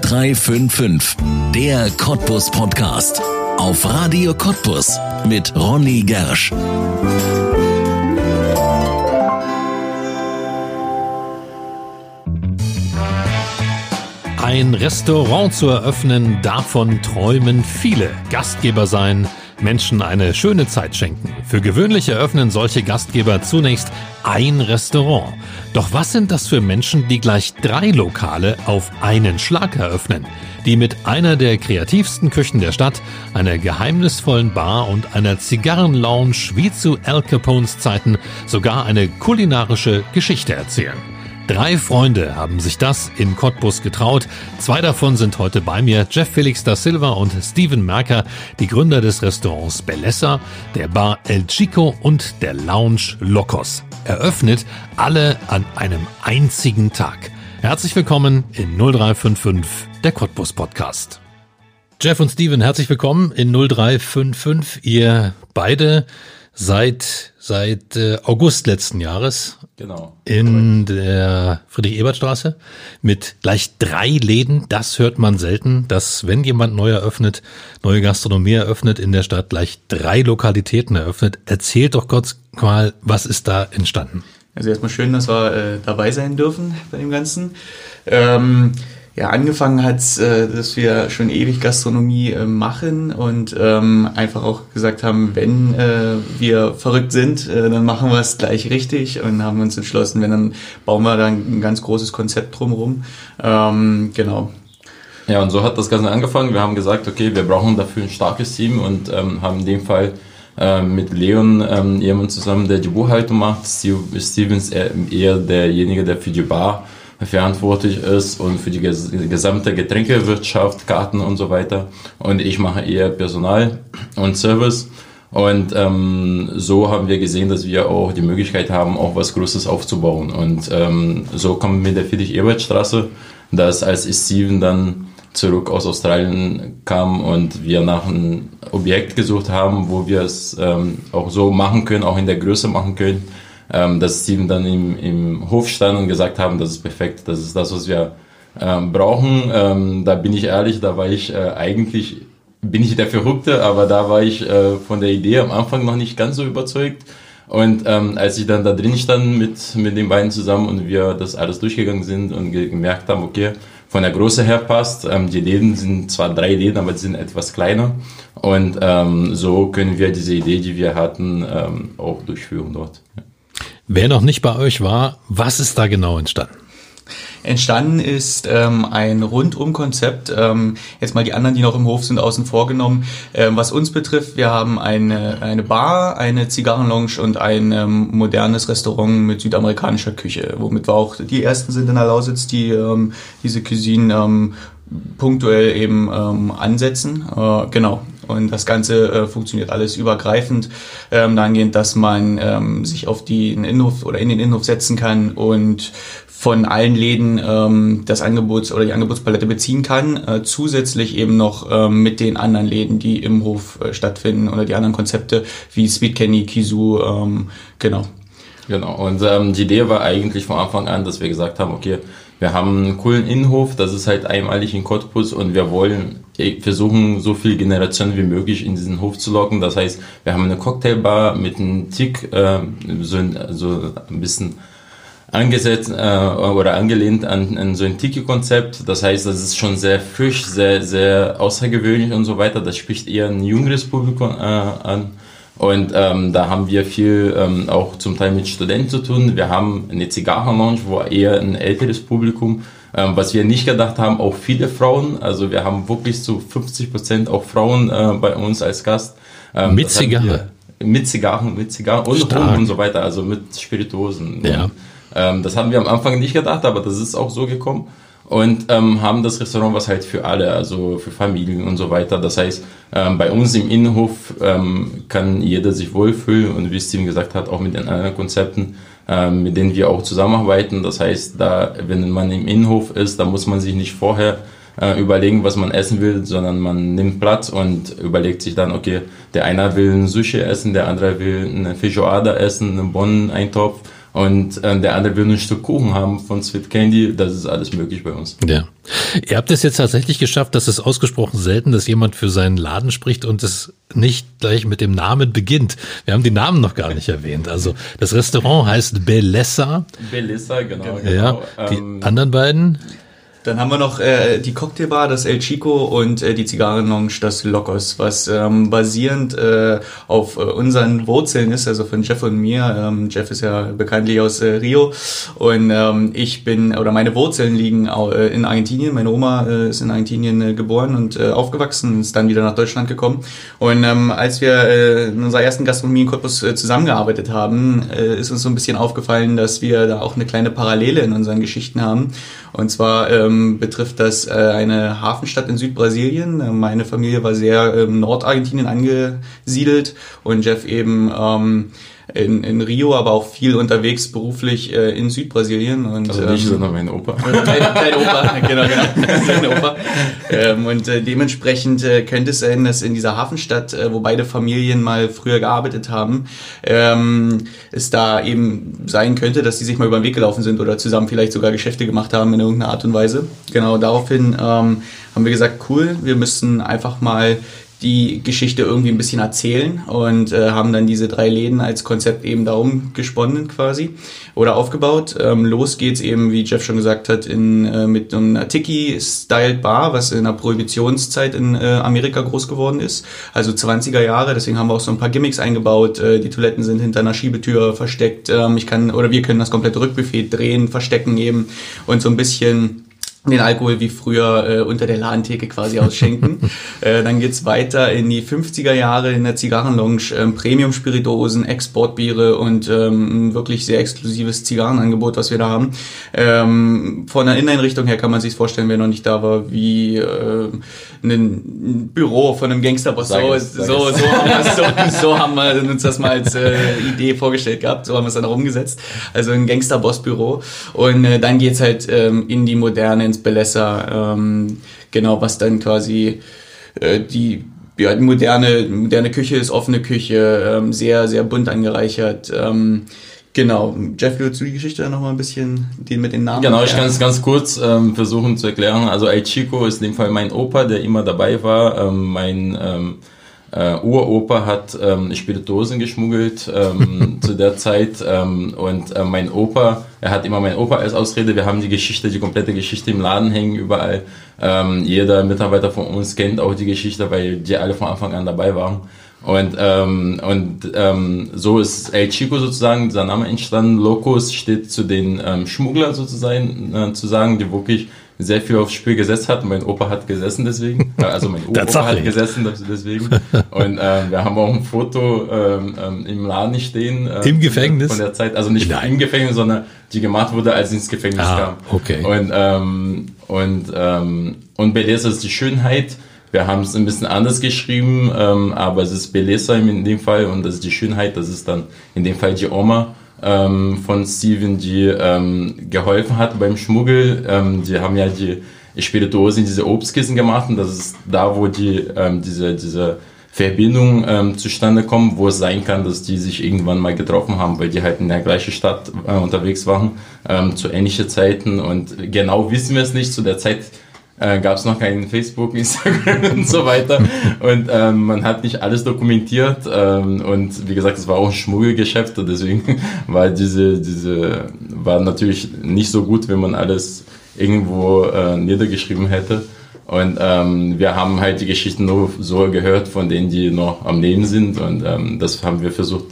0355, der Cottbus Podcast. Auf Radio Cottbus mit Ronny Gersch. Ein Restaurant zu eröffnen, davon träumen viele. Gastgeber sein, Menschen eine schöne Zeit schenken. Für gewöhnlich eröffnen solche Gastgeber zunächst ein Restaurant. Doch was sind das für Menschen, die gleich drei Lokale auf einen Schlag eröffnen? Die mit einer der kreativsten Küchen der Stadt, einer geheimnisvollen Bar und einer Zigarrenlounge wie zu Al Capones Zeiten sogar eine kulinarische Geschichte erzählen. Drei Freunde haben sich das in Cottbus getraut. Zwei davon sind heute bei mir. Jeff Felix da Silva und Steven Merker, die Gründer des Restaurants Bellessa, der Bar El Chico und der Lounge Locos. Eröffnet alle an einem einzigen Tag. Herzlich willkommen in 0355, der Cottbus Podcast. Jeff und Steven, herzlich willkommen in 0355. Ihr beide seit seit äh, August letzten Jahres genau. in der Friedrich-Ebert-Straße mit gleich drei Läden. Das hört man selten, dass wenn jemand neu eröffnet, neue Gastronomie eröffnet in der Stadt, gleich drei Lokalitäten eröffnet. Erzählt doch kurz mal, was ist da entstanden? Also erstmal schön, dass wir äh, dabei sein dürfen bei dem Ganzen. Ähm, ja, angefangen hat äh, dass wir schon ewig Gastronomie äh, machen und ähm, einfach auch gesagt haben, wenn äh, wir verrückt sind, äh, dann machen wir es gleich richtig und haben uns entschlossen, wenn dann bauen wir dann ein ganz großes Konzept drumherum. Ähm, genau. Ja, und so hat das Ganze angefangen. Wir haben gesagt, okay, wir brauchen dafür ein starkes Team und ähm, haben in dem Fall äh, mit Leon ähm, jemand zusammen, der die Buchhaltung macht. Steve, Stevens eher derjenige, der für die Bar verantwortlich ist und für die gesamte Getränkewirtschaft, Karten und so weiter. Und ich mache eher Personal und Service. Und ähm, so haben wir gesehen, dass wir auch die Möglichkeit haben, auch was Großes aufzubauen. Und ähm, so kommen wir mit der Friedrich-Ebert-Straße, dass als Steven dann zurück aus Australien kam und wir nach einem Objekt gesucht haben, wo wir es ähm, auch so machen können, auch in der Größe machen können, ähm, dass Steven dann im, im Hof stand und gesagt haben, das ist perfekt, das ist das, was wir ähm, brauchen. Ähm, da bin ich ehrlich, da war ich äh, eigentlich, bin ich der Verrückte, aber da war ich äh, von der Idee am Anfang noch nicht ganz so überzeugt. Und ähm, als ich dann da drin stand mit, mit den beiden zusammen und wir das alles durchgegangen sind und ge gemerkt haben, okay, von der Größe her passt. Ähm, die Läden sind zwar drei Läden, aber die sind etwas kleiner. Und ähm, so können wir diese Idee, die wir hatten, ähm, auch durchführen dort. Ja. Wer noch nicht bei euch war, was ist da genau entstanden? Entstanden ist ähm, ein Rundum-Konzept. Ähm, jetzt mal die anderen, die noch im Hof sind, außen vor genommen. Ähm, was uns betrifft, wir haben eine, eine Bar, eine Zigarrenlounge und ein ähm, modernes Restaurant mit südamerikanischer Küche, womit wir auch die ersten sind in der Lausitz, die ähm, diese Cuisine ähm, punktuell eben ähm, ansetzen. Äh, genau. Und das Ganze äh, funktioniert alles übergreifend, ähm, dahingehend, dass man ähm, sich auf den Innenhof oder in den Innenhof setzen kann und von allen Läden ähm, das Angebots oder die Angebotspalette beziehen kann, äh, zusätzlich eben noch ähm, mit den anderen Läden, die im Hof äh, stattfinden oder die anderen Konzepte wie Sweet Candy, Kisu, ähm, genau. Genau, und ähm, die Idee war eigentlich von Anfang an, dass wir gesagt haben, okay, wir haben einen coolen Innenhof, das ist halt einmalig in Cottbus und wir wollen versuchen, so viele Generationen wie möglich in diesen Hof zu locken. Das heißt, wir haben eine Cocktailbar mit einem Tick, äh, so, ein, so ein bisschen angesetzt äh, oder angelehnt an, an so ein Tiki-Konzept. Das heißt, das ist schon sehr frisch, sehr, sehr außergewöhnlich und so weiter. Das spricht eher ein jüngeres Publikum äh, an. Und ähm, da haben wir viel ähm, auch zum Teil mit Studenten zu tun. Wir haben eine Zigarren-Lounge, wo eher ein älteres Publikum, ähm, was wir nicht gedacht haben, auch viele Frauen. Also wir haben wirklich zu 50 Prozent auch Frauen äh, bei uns als Gast. Ähm, mit Zigarre? Mit Zigarren, mit Zigarren und Rum und so weiter, also mit Spirituosen. Ja. Und, ähm, das haben wir am Anfang nicht gedacht, aber das ist auch so gekommen und ähm, haben das Restaurant was halt für alle, also für Familien und so weiter. Das heißt, ähm, bei uns im Innenhof ähm, kann jeder sich wohlfühlen und wie Steven gesagt hat, auch mit den anderen Konzepten, ähm, mit denen wir auch zusammenarbeiten. Das heißt, da, wenn man im Innenhof ist, da muss man sich nicht vorher äh, überlegen, was man essen will, sondern man nimmt Platz und überlegt sich dann, okay, der eine will ein Sushi essen, der andere will eine Feijoada essen, einen Bonneneintopf und äh, der andere will ein Stück Kuchen haben von Sweet Candy, das ist alles möglich bei uns. Ja. Ihr habt es jetzt tatsächlich geschafft, dass es ausgesprochen selten, dass jemand für seinen Laden spricht und es nicht gleich mit dem Namen beginnt. Wir haben die Namen noch gar nicht erwähnt. Also das Restaurant heißt Bellessa. Bellessa, genau. Ja, genau. die Ähm, anderen beiden? Dann haben wir noch äh, die Cocktailbar, das El Chico und äh, die Zigarrenlounge, das Locos, was ähm, basierend äh, auf äh, unseren Wurzeln ist, also von Jeff und mir. Ähm, Jeff ist ja bekanntlich aus äh, Rio und ähm, ich bin, oder meine Wurzeln liegen äh, in Argentinien. Meine Oma äh, ist in Argentinien äh, geboren und äh, aufgewachsen, ist dann wieder nach Deutschland gekommen. Und ähm, als wir äh, in unserer ersten Gastronomie in Cottbus äh, zusammengearbeitet haben, äh, ist uns so ein bisschen aufgefallen, dass wir da auch eine kleine Parallele in unseren Geschichten haben. Und zwar ähm, betrifft das äh, eine Hafenstadt in Südbrasilien. Äh, meine Familie war sehr im Nordargentinien angesiedelt und Jeff eben ähm, in, in Rio, aber auch viel unterwegs beruflich äh, in Südbrasilien. Und, also nicht, ähm, sondern mein Opa. Dein, dein Opa, genau, genau, dein Opa. Ähm, und äh, dementsprechend äh, könnte es sein, dass in dieser Hafenstadt, äh, wo beide Familien mal früher gearbeitet haben, ähm, es da eben sein könnte, dass die sich mal über den Weg gelaufen sind oder zusammen vielleicht sogar Geschäfte gemacht haben in irgendeiner Art und Weise. Genau, daraufhin ähm, haben wir gesagt, cool, wir müssen einfach mal die Geschichte irgendwie ein bisschen erzählen und äh, haben dann diese drei Läden als Konzept eben darum gesponnen quasi oder aufgebaut. Ähm, los geht's eben, wie Jeff schon gesagt hat, in, äh, mit einer Tiki-Styled Bar, was in der Prohibitionszeit in äh, Amerika groß geworden ist, also 20er Jahre. Deswegen haben wir auch so ein paar Gimmicks eingebaut. Äh, die Toiletten sind hinter einer Schiebetür versteckt. Ähm, ich kann oder wir können das komplette Rückbuffet drehen, verstecken eben und so ein bisschen den Alkohol wie früher äh, unter der Ladentheke quasi ausschenken. äh, dann geht's weiter in die 50er Jahre in der Zigarrenlounge, ähm, Premium-Spirituosen, Exportbiere und ähm, ein wirklich sehr exklusives Zigarrenangebot, was wir da haben. Ähm, von der Inneneinrichtung her kann man sich vorstellen, wer noch nicht da war, wie äh, ein Büro von einem Gangsterboss. So, es, so, so, haben so, so haben wir uns das mal als äh, Idee vorgestellt gehabt, so haben wir es dann auch umgesetzt. Also ein Gangsterboss-Büro. Und äh, dann geht's halt ähm, in die Moderne, ins Belesser, ähm, genau, was dann quasi äh, die ja, moderne, moderne Küche ist offene Küche, ähm, sehr, sehr bunt angereichert. Ähm, genau. Jeff, willst du die Geschichte noch mal ein bisschen den mit den Namen? Genau, ich kann es ganz kurz ähm, versuchen zu erklären. Also El Chico ist in dem Fall mein Opa, der immer dabei war. Ähm, mein ähm, äh, Uropa hat ähm, Spirituosen geschmuggelt ähm, zu der Zeit ähm, und äh, mein Opa, er hat immer mein Opa als Ausrede. Wir haben die Geschichte, die komplette Geschichte im Laden hängen überall. Ähm, jeder Mitarbeiter von uns kennt auch die Geschichte, weil die alle von Anfang an dabei waren. Und, ähm, und ähm, so ist El Chico sozusagen, dieser Name entstanden. Locus steht zu den ähm, Schmugglern sozusagen, äh, zu sagen, die wirklich sehr viel aufs Spiel gesetzt hat. Mein Opa hat gesessen deswegen. Also mein Opa hat gesessen deswegen. Und ähm, wir haben auch ein Foto ähm, ähm, im Laden stehen. ähm, Im Gefängnis? Von der Zeit, also nicht Nein. im Gefängnis, sondern die gemacht wurde, als sie ins Gefängnis Ah, kam. okay. Und, ähm, und, ähm, und Beleza ist die Schönheit. Wir haben es ein bisschen anders geschrieben, ähm, aber es ist Beleza in dem Fall und das ist die Schönheit. Das ist dann in dem Fall die Oma ähm, von Steven, die ähm, geholfen hat beim Schmuggel. Ähm, die haben ja die Spirituose in diese Obstkissen gemacht und das ist da, wo die ähm, diese, diese Verbindung ähm, zustande kommt, wo es sein kann, dass die sich irgendwann mal getroffen haben, weil die halt in der gleichen Stadt äh, unterwegs waren ähm, zu ähnlichen Zeiten und genau wissen wir es nicht. Zu der Zeit äh, gab es noch keinen Facebook, Instagram und so weiter und ähm, man hat nicht alles dokumentiert ähm, und wie gesagt, es war auch ein Schmuggelgeschäft deswegen war diese, diese war natürlich nicht so gut, wenn man alles irgendwo äh, niedergeschrieben hätte. Und ähm, wir haben halt die Geschichten nur so gehört von denen, die noch am Leben sind. Und ähm, das haben wir versucht,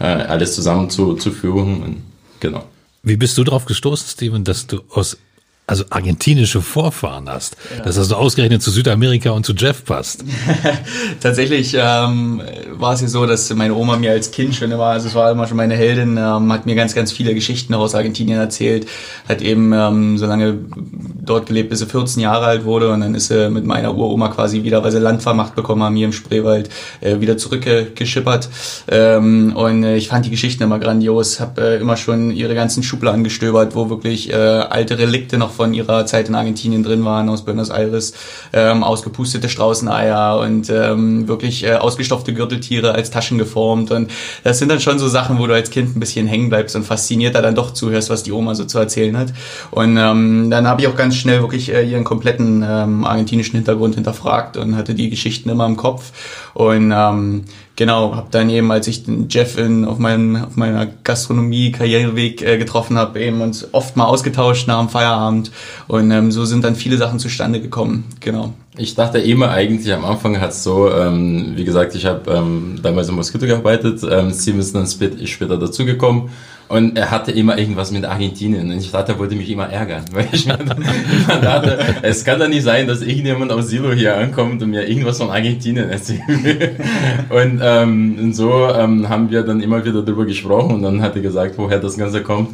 äh, alles zusammen zu, zu führen. Und, genau. Wie bist du drauf gestoßen, Steven, dass du aus also argentinische Vorfahren hast, dass das so ausgerechnet zu Südamerika und zu Jeff passt? Tatsächlich ähm, war es ja so, dass meine Oma mir als Kind schon immer, also es war immer schon meine Heldin, ähm, hat mir ganz, ganz viele Geschichten aus Argentinien erzählt, hat eben, ähm, solange dort gelebt, bis sie 14 Jahre alt wurde und dann ist sie mit meiner Uroma quasi wieder, weil sie Landvermacht bekommen haben hier im Spreewald, äh, wieder zurückgeschippert. Ähm, und äh, ich fand die Geschichten immer grandios, habe äh, immer schon ihre ganzen Schubladen gestöbert, wo wirklich äh, alte Relikte noch von ihrer Zeit in Argentinien drin waren, aus Buenos Aires, ähm, ausgepustete Straußeneier und ähm, wirklich äh, ausgestopfte Gürteltiere als Taschen geformt und das sind dann schon so Sachen, wo du als Kind ein bisschen hängen bleibst und fasziniert da dann doch zuhörst, was die Oma so zu erzählen hat. Und ähm, dann habe ich auch ganz schnell wirklich äh, ihren kompletten ähm, argentinischen Hintergrund hinterfragt und hatte die Geschichten immer im Kopf. Und ähm, genau, habe dann eben, als ich den Jeff in, auf, meinem, auf meiner Gastronomie-Karriereweg äh, getroffen habe, eben uns oft mal ausgetauscht nach dem Feierabend. Und ähm, so sind dann viele Sachen zustande gekommen. Genau. Ich dachte immer eigentlich am Anfang hat es so, ähm, wie gesagt, ich habe ähm, damals im Moskito gearbeitet, ähm, Steven ist dann später dazugekommen und er hatte immer irgendwas mit Argentinien. Und ich dachte, er wollte mich immer ärgern. Weil ich mir dachte, es kann doch nicht sein, dass irgendjemand aus Silo hier ankommt und mir irgendwas von Argentinien erzählt. und, ähm, und so ähm, haben wir dann immer wieder darüber gesprochen und dann hat er gesagt, woher das Ganze kommt.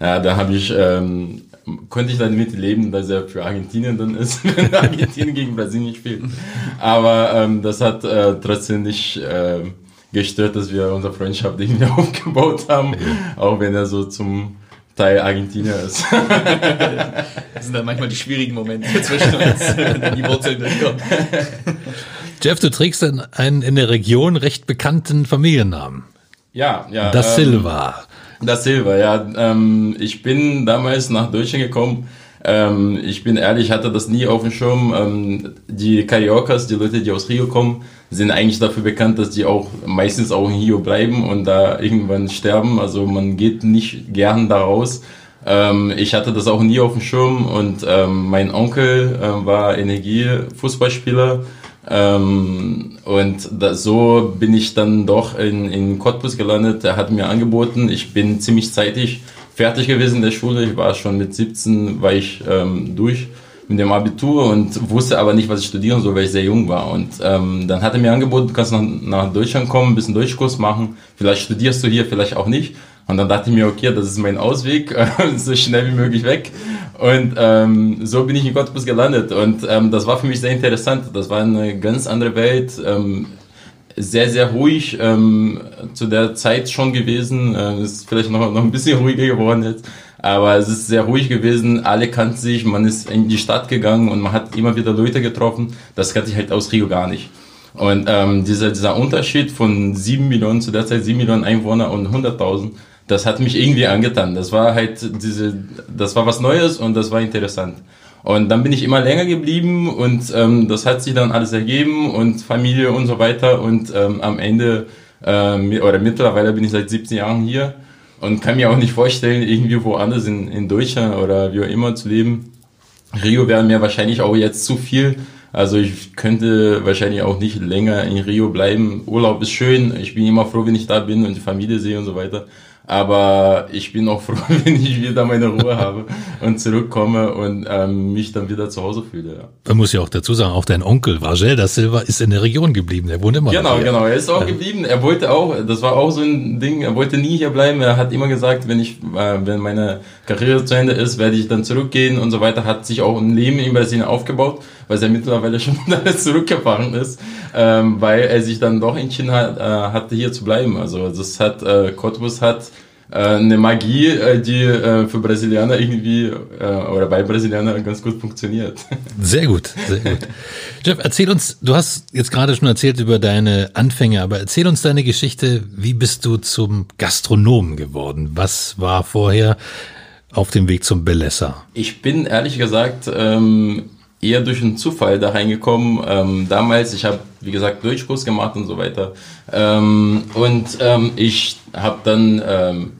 Ja, da habe ich, ähm, konnte ich dann mit leben, dass er für Argentinien dann ist, wenn Argentinien gegen Brasilien spielt. Aber ähm, das hat äh, trotzdem nicht... Äh, gestört, dass wir unsere Freundschaft irgendwie aufgebaut haben, auch wenn er so zum Teil Argentinier ist. das sind dann manchmal die schwierigen Momente zwischen uns, wenn die Wurzeln durchkommen. Jeff, du trägst einen in der Region recht bekannten Familiennamen. Ja, ja. Das ähm, Silva. Das Silva, ja. Ähm, ich bin damals nach Deutschland gekommen. Ähm, ich bin ehrlich, hatte das nie auf dem Schirm. Ähm, die Cariocas, die Leute, die aus Rio kommen, sind eigentlich dafür bekannt, dass die auch meistens auch Hio bleiben und da irgendwann sterben. Also man geht nicht gern da raus. Ähm, ich hatte das auch nie auf dem Schirm und ähm, mein Onkel äh, war Energiefußballspieler. Ähm, und da, so bin ich dann doch in, in Cottbus gelandet. Er hat mir angeboten, ich bin ziemlich zeitig fertig gewesen in der Schule. Ich war schon mit 17, war ich ähm, durch mit dem Abitur und wusste aber nicht, was ich studieren soll, weil ich sehr jung war. Und ähm, dann hat er mir angeboten, du kannst nach, nach Deutschland kommen, ein bisschen Deutschkurs machen, vielleicht studierst du hier, vielleicht auch nicht. Und dann dachte ich mir, okay, das ist mein Ausweg, so schnell wie möglich weg. Und ähm, so bin ich in Cottbus gelandet. Und ähm, das war für mich sehr interessant. Das war eine ganz andere Welt. Ähm, sehr, sehr ruhig ähm, zu der Zeit schon gewesen. Ähm, ist vielleicht noch, noch ein bisschen ruhiger geworden jetzt. Aber es ist sehr ruhig gewesen, alle kannten sich, man ist in die Stadt gegangen und man hat immer wieder Leute getroffen. Das kannte ich halt aus Rio gar nicht. Und ähm, dieser, dieser Unterschied von sieben Millionen, zu der Zeit sieben Millionen Einwohner und 100.000, das hat mich irgendwie angetan. Das war halt diese, das war was Neues und das war interessant. Und dann bin ich immer länger geblieben und ähm, das hat sich dann alles ergeben und Familie und so weiter. Und ähm, am Ende, äh, oder mittlerweile bin ich seit 17 Jahren hier und kann mir auch nicht vorstellen, irgendwie woanders in, in Deutschland oder wie auch immer zu leben. Rio wäre mir wahrscheinlich auch jetzt zu viel. Also ich könnte wahrscheinlich auch nicht länger in Rio bleiben. Urlaub ist schön. Ich bin immer froh, wenn ich da bin und die Familie sehe und so weiter. Aber ich bin auch froh, wenn ich wieder meine Ruhe habe und zurückkomme und ähm, mich dann wieder zu Hause fühle. Ja. Man muss ja auch dazu sagen, auch dein Onkel Vagel da Silva ist in der Region geblieben. Er wohnt immer Genau, genau. Er ist auch geblieben. Er wollte auch, das war auch so ein Ding, er wollte nie hier bleiben. Er hat immer gesagt, wenn ich, äh, wenn meine Karriere zu Ende ist, werde ich dann zurückgehen und so weiter. Hat sich auch ein Leben in Brasilien aufgebaut, weil er mittlerweile schon zurückgefahren ist, ähm, weil er sich dann doch entschieden hat, äh, hatte hier zu bleiben. Also das hat, äh, Cottbus hat äh, eine Magie, äh, die äh, für Brasilianer irgendwie oder bei Brasilianern ganz gut funktioniert. Sehr gut, sehr gut. Jeff, erzähl uns, du hast jetzt gerade schon erzählt über deine Anfänge, aber erzähl uns deine Geschichte. Wie bist du zum Gastronomen geworden? Was war vorher auf dem Weg zum Belesser? Ich bin ehrlich gesagt ähm, eher durch einen Zufall da reingekommen. Ähm, damals, ich habe, wie gesagt, Deutschkurs gemacht und so weiter. Ähm, und ähm, ich habe dann ähm,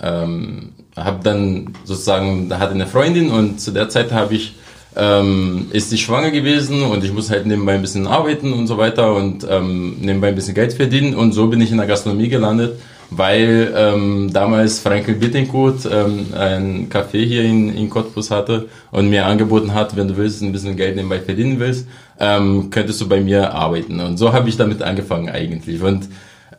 ähm, habe dann sozusagen, da hatte eine Freundin und zu der Zeit habe ich ähm, ist sie schwanger gewesen und ich muss halt nebenbei ein bisschen arbeiten und so weiter und ähm, nebenbei ein bisschen Geld verdienen und so bin ich in der Gastronomie gelandet, weil ähm, damals Frankel Bittencourt ähm, ein Café hier in, in Cottbus hatte und mir angeboten hat, wenn du willst, ein bisschen Geld nebenbei verdienen willst, ähm, könntest du bei mir arbeiten. Und so habe ich damit angefangen eigentlich. Und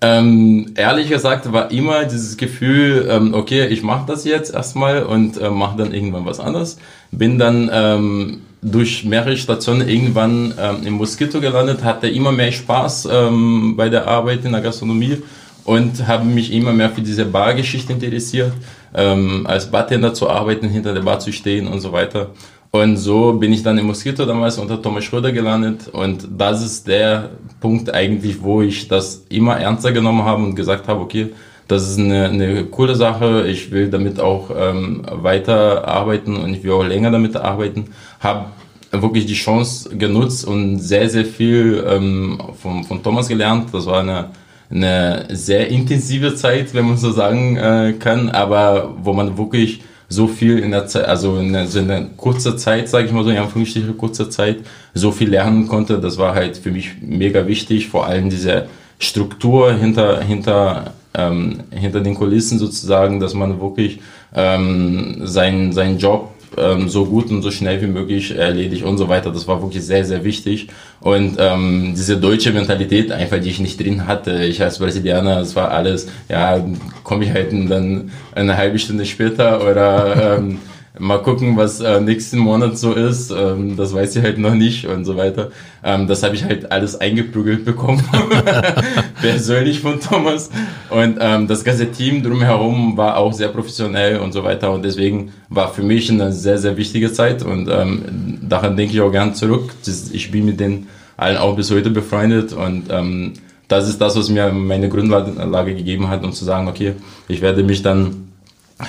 Ähm, ehrlich gesagt war immer dieses Gefühl, ähm, okay, ich mache das jetzt erstmal und äh, mache dann irgendwann was anderes. Bin dann ähm, durch mehrere Stationen irgendwann ähm, im Mosquito gelandet, hatte immer mehr Spaß ähm, bei der Arbeit in der Gastronomie und habe mich immer mehr für diese Bargeschichte interessiert, ähm, als Bartender zu arbeiten, hinter der Bar zu stehen und so weiter. Und so bin ich dann im Mosquito damals unter Thomas Schröder gelandet. Und das ist der Punkt eigentlich, wo ich das immer ernster genommen habe und gesagt habe, okay, das ist eine, eine coole Sache. Ich will damit auch ähm, weiter arbeiten und ich will auch länger damit arbeiten. Habe wirklich die Chance genutzt und sehr, sehr viel ähm, von, von Thomas gelernt. Das war eine, eine sehr intensive Zeit, wenn man so sagen äh, kann, aber wo man wirklich so viel in der Zeit, also in, der, in einer kurzer Zeit, sage ich mal so, in Anführungsstrichen kurzer Zeit, so viel lernen konnte. Das war halt für mich mega wichtig, vor allem diese Struktur hinter, hinter, ähm, hinter den Kulissen sozusagen, dass man wirklich ähm, seinen, seinen Job ähm, so gut und so schnell wie möglich erledigt und so weiter. Das war wirklich sehr, sehr wichtig. Und ähm, diese deutsche Mentalität einfach, die ich nicht drin hatte. Ich als Brasilianer, das war alles, ja, komme ich halt dann eine halbe Stunde später oder ähm, Mal gucken, was äh, nächsten Monat so ist. Ähm, das weiß ich halt noch nicht und so weiter. Ähm, das habe ich halt alles eingebügelt bekommen. Persönlich von Thomas. Und ähm, das ganze Team drumherum war auch sehr professionell und so weiter. Und deswegen war für mich eine sehr, sehr wichtige Zeit. Und ähm, daran denke ich auch gern zurück. Ich bin mit denen allen auch bis heute befreundet. Und ähm, das ist das, was mir meine Grundlage gegeben hat, um zu sagen, okay, ich werde mich dann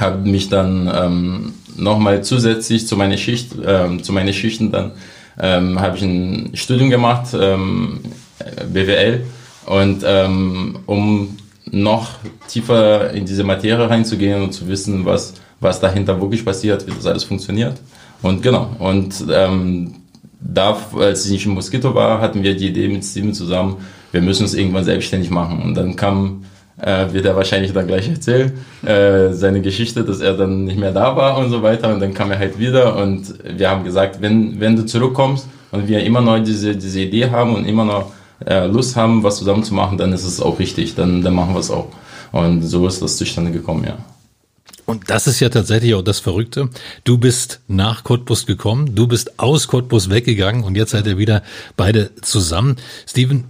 habe mich dann ähm, nochmal zusätzlich zu meiner Schicht, ähm, zu meinen Schichten dann ähm, habe ich ein Studium gemacht, ähm, BWL und ähm, um noch tiefer in diese Materie reinzugehen und zu wissen, was was dahinter wirklich passiert, wie das alles funktioniert. Und genau. Und ähm, da, als ich in Mosquito war, hatten wir die Idee mit Steven zusammen, wir müssen es irgendwann selbstständig machen. Und dann kam äh, wird er wahrscheinlich dann gleich erzählen, äh, seine Geschichte, dass er dann nicht mehr da war und so weiter. Und dann kam er halt wieder und wir haben gesagt, wenn, wenn du zurückkommst und wir immer noch diese, diese Idee haben und immer noch äh, Lust haben, was zusammen zu machen, dann ist es auch richtig, dann, dann machen wir es auch. Und so ist das zustande gekommen, ja. Und das ist ja tatsächlich auch das Verrückte. Du bist nach Cottbus gekommen, du bist aus Cottbus weggegangen und jetzt seid ihr wieder beide zusammen. Steven,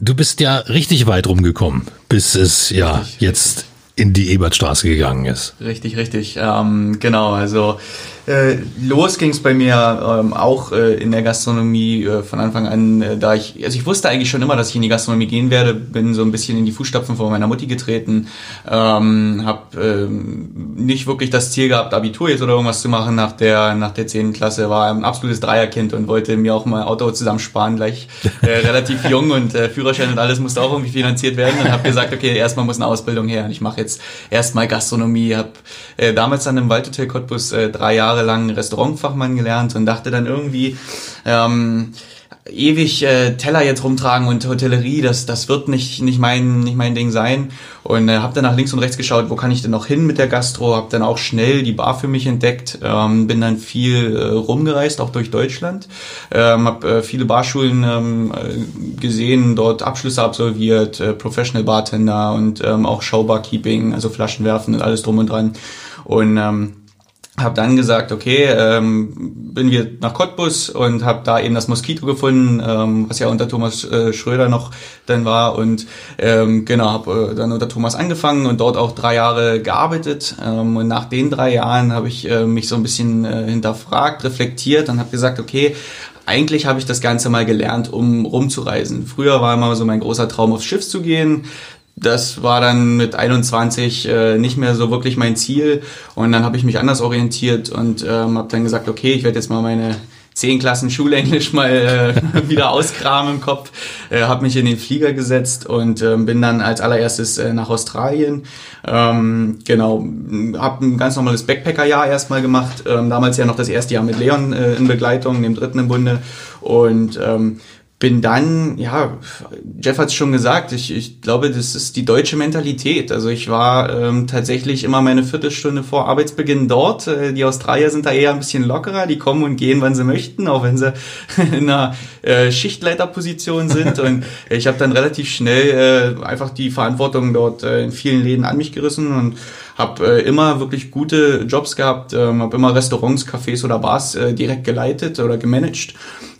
Du bist ja richtig weit rumgekommen, bis es ja richtig, jetzt in die Ebertstraße gegangen ist. Richtig, richtig. Ähm, genau, also äh, los ging es bei mir ähm, auch äh, in der Gastronomie äh, von Anfang an, äh, da ich, also ich wusste eigentlich schon immer, dass ich in die Gastronomie gehen werde, bin so ein bisschen in die Fußstapfen von meiner Mutti getreten, ähm, habe ähm, nicht wirklich das Ziel gehabt, Abitur jetzt oder irgendwas zu machen nach der nach der 10. Klasse, war ein absolutes Dreierkind und wollte mir auch mal Auto zusammensparen, gleich äh, relativ jung und äh, Führerschein und alles musste auch irgendwie finanziert werden und habe gesagt, okay, erstmal muss eine Ausbildung her und ich mache jetzt erstmal Gastronomie, habe äh, damals dann im Waldhotel Cottbus äh, drei Jahre Jahre lang Restaurantfachmann gelernt und dachte dann irgendwie, ähm, ewig äh, Teller jetzt rumtragen und Hotellerie, das das wird nicht nicht mein nicht mein Ding sein. Und äh, habe dann nach links und rechts geschaut, wo kann ich denn noch hin mit der Gastro, habe dann auch schnell die Bar für mich entdeckt, ähm, bin dann viel äh, rumgereist, auch durch Deutschland, ähm, habe äh, viele Barschulen ähm, äh, gesehen, dort Abschlüsse absolviert, äh, Professional Bartender und ähm, auch Showbarkeeping, also Flaschen werfen und alles drum und dran. Und ähm, habe dann gesagt, okay, ähm, bin wir nach Cottbus und habe da eben das Moskito gefunden, ähm, was ja unter Thomas äh, Schröder noch dann war. Und ähm, genau, habe äh, dann unter Thomas angefangen und dort auch drei Jahre gearbeitet. Ähm, und nach den drei Jahren habe ich äh, mich so ein bisschen äh, hinterfragt, reflektiert und habe gesagt, okay, eigentlich habe ich das Ganze mal gelernt, um rumzureisen. Früher war immer so mein großer Traum, aufs Schiff zu gehen das war dann mit 21 äh, nicht mehr so wirklich mein Ziel. Und dann habe ich mich anders orientiert und ähm, habe dann gesagt, okay, ich werde jetzt mal meine zehn Klassen Schulenglisch mal äh, wieder auskramen im Kopf, äh, habe mich in den Flieger gesetzt und äh, bin dann als allererstes äh, nach Australien. Ähm, genau, habe ein ganz normales Backpacker-Jahr erstmal gemacht, ähm, damals ja noch das erste Jahr mit Leon äh, in Begleitung, dem dritten im Bunde. Und ähm, bin dann, ja, Jeff hat es schon gesagt, ich, ich glaube, das ist die deutsche Mentalität. Also ich war ähm, tatsächlich immer meine Viertelstunde vor Arbeitsbeginn dort. Äh, die Australier sind da eher ein bisschen lockerer, die kommen und gehen, wann sie möchten, auch wenn sie in einer äh, Schichtleiterposition sind. Und ich habe dann relativ schnell äh, einfach die Verantwortung dort äh, in vielen Läden an mich gerissen und habe äh, immer wirklich gute Jobs gehabt, ähm, habe immer Restaurants, Cafés oder Bars äh, direkt geleitet oder gemanagt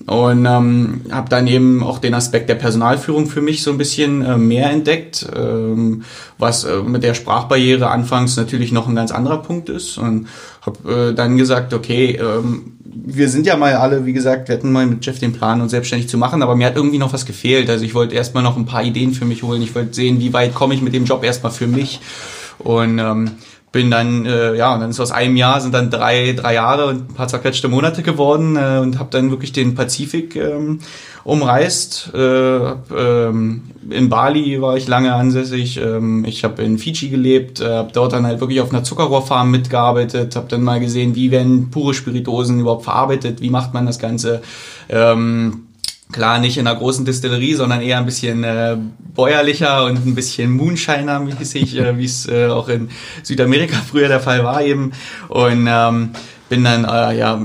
und ähm, habe dann eben auch den Aspekt der Personalführung für mich so ein bisschen äh, mehr entdeckt, ähm, was äh, mit der Sprachbarriere anfangs natürlich noch ein ganz anderer Punkt ist und habe äh, dann gesagt, okay, ähm, wir sind ja mal alle, wie gesagt, wir hatten mal mit Jeff den Plan, uns selbstständig zu machen, aber mir hat irgendwie noch was gefehlt. Also ich wollte erstmal noch ein paar Ideen für mich holen. Ich wollte sehen, wie weit komme ich mit dem Job erstmal für mich. Und ähm, bin dann, äh, ja, und dann ist aus einem Jahr sind dann drei, drei Jahre und ein paar zerquetschte Monate geworden äh, und habe dann wirklich den Pazifik ähm, umreist. Äh, hab, ähm, in Bali war ich lange ansässig. Ähm, ich habe in Fiji gelebt, äh, habe dort dann halt wirklich auf einer Zuckerrohrfarm mitgearbeitet, habe dann mal gesehen, wie werden pure Spiritosen überhaupt verarbeitet, wie macht man das Ganze. Ähm, Klar, nicht in einer großen Distillerie, sondern eher ein bisschen äh, bäuerlicher und ein bisschen Moonshiner-mäßig, äh, wie es äh, auch in Südamerika früher der Fall war eben. Und ähm, bin dann äh, ja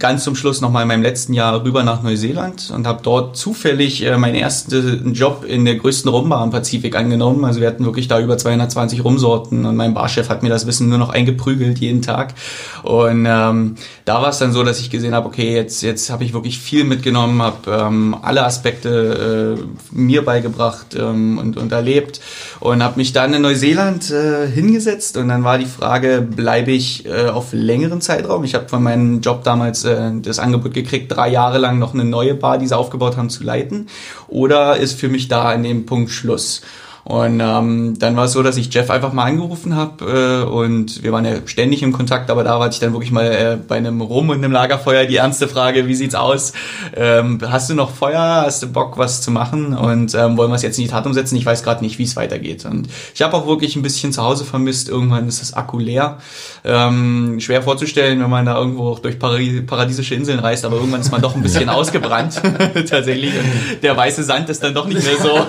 ganz zum Schluss noch mal in meinem letzten Jahr rüber nach Neuseeland und habe dort zufällig äh, meinen ersten Job in der größten Rumbar am Pazifik angenommen. Also wir hatten wirklich da über 220 Rumsorten und mein Barchef hat mir das Wissen nur noch eingeprügelt jeden Tag. Und ähm, da war es dann so, dass ich gesehen habe, okay, jetzt jetzt habe ich wirklich viel mitgenommen, habe ähm, alle Aspekte äh, mir beigebracht ähm, und, und erlebt und habe mich dann in Neuseeland äh, hingesetzt und dann war die Frage, bleibe ich äh, auf längeren Zeitraum? Ich habe von meinem Job damals äh, das Angebot gekriegt, drei Jahre lang noch eine neue Bar, die sie aufgebaut haben, zu leiten. Oder ist für mich da an dem Punkt Schluss? Und ähm, dann war es so, dass ich Jeff einfach mal angerufen habe äh, und wir waren ja ständig im Kontakt, aber da hatte ich dann wirklich mal äh, bei einem Rum und einem Lagerfeuer die ernste Frage, wie sieht's aus? Ähm, hast du noch Feuer? Hast du Bock, was zu machen? Und ähm, wollen wir es jetzt in die Tat umsetzen? Ich weiß gerade nicht, wie es weitergeht. Und ich habe auch wirklich ein bisschen zu Hause vermisst. Irgendwann ist das Akku leer. Ähm, schwer vorzustellen, wenn man da irgendwo durch paradiesische Inseln reist, aber irgendwann ist man doch ein bisschen ausgebrannt tatsächlich. Und der weiße Sand ist dann doch nicht mehr so,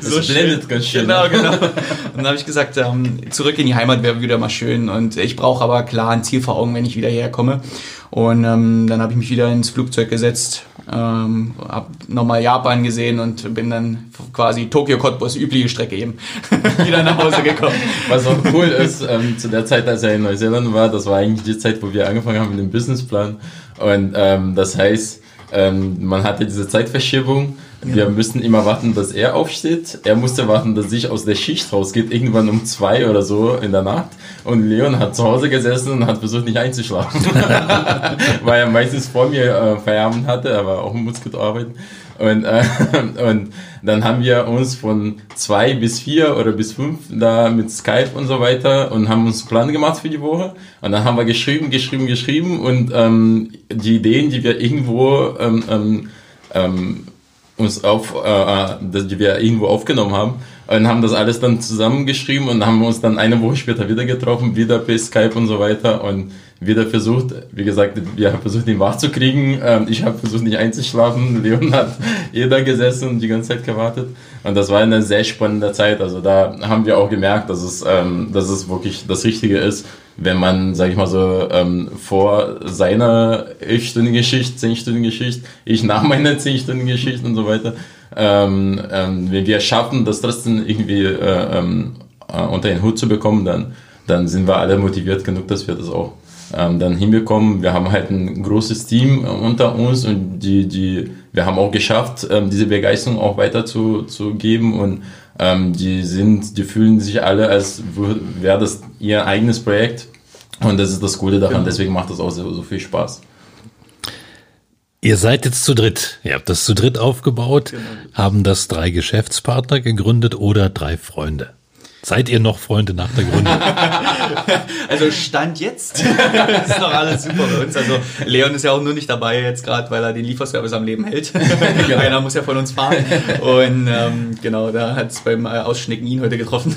so schön ganz schön. Genau, genau. Und dann habe ich gesagt, ähm, zurück in die Heimat wäre wieder mal schön. Und ich brauche aber klar ein Ziel vor Augen, wenn ich wieder herkomme. Und ähm, dann habe ich mich wieder ins Flugzeug gesetzt, ähm, habe nochmal Japan gesehen und bin dann quasi Tokio Cottbus, übliche Strecke eben, wieder nach Hause gekommen. Was auch cool ist, ähm, zu der Zeit, als er in Neuseeland war, das war eigentlich die Zeit, wo wir angefangen haben mit dem Businessplan. Und ähm, das heißt, ähm, man hatte diese Zeitverschiebung wir müssen immer warten, dass er aufsteht. Er musste warten, dass ich aus der Schicht rausgeht, irgendwann um zwei oder so in der Nacht. Und Leon hat zu Hause gesessen und hat versucht, nicht einzuschlafen. Weil er meistens vor mir äh, Feierabend hatte, aber auch muss gut arbeiten. Und, äh, und dann haben wir uns von zwei bis vier oder bis fünf da mit Skype und so weiter und haben uns einen Plan gemacht für die Woche. Und dann haben wir geschrieben, geschrieben, geschrieben und ähm, die Ideen, die wir irgendwo ähm, ähm, ähm uns auf, äh, äh die wir irgendwo aufgenommen haben und haben das alles dann zusammengeschrieben und haben uns dann eine Woche später wieder getroffen, wieder per Skype und so weiter und wieder versucht, wie gesagt, wir haben versucht, ihn wach zu. Ähm, ich habe versucht, nicht einzuschlafen. Leon hat jeder gesessen und die ganze Zeit gewartet. Und das war eine sehr spannende Zeit. Also da haben wir auch gemerkt, dass es, ähm, dass es wirklich das Richtige ist, wenn man, sage ich mal so, ähm, vor seiner 11-stündigen Geschichte, 10-stündigen Geschichte, ich nach meiner 10-stündigen Geschichte und so weiter, wenn wir schaffen, das trotzdem irgendwie äh, äh, unter den Hut zu bekommen, dann, dann sind wir alle motiviert genug, dass wir das auch ähm, dann hinbekommen. Wir haben halt ein großes Team unter uns und die, die, wir haben auch geschafft, ähm, diese Begeisterung auch weiter zu, zu geben und ähm, die sind, die fühlen sich alle, als wäre das ihr eigenes Projekt. Und das ist das Coole daran, genau. deswegen macht das auch so, so viel Spaß. Ihr seid jetzt zu dritt. Ihr habt das zu dritt aufgebaut, genau. haben das drei Geschäftspartner gegründet oder drei Freunde. Seid ihr noch Freunde nach der Gründung? also Stand jetzt ist noch alles super bei uns. Also Leon ist ja auch nur nicht dabei jetzt gerade, weil er den Lieferservice am Leben hält. genau. Einer muss ja von uns fahren. Und ähm, genau, da hat es beim Ausschnicken ihn heute getroffen.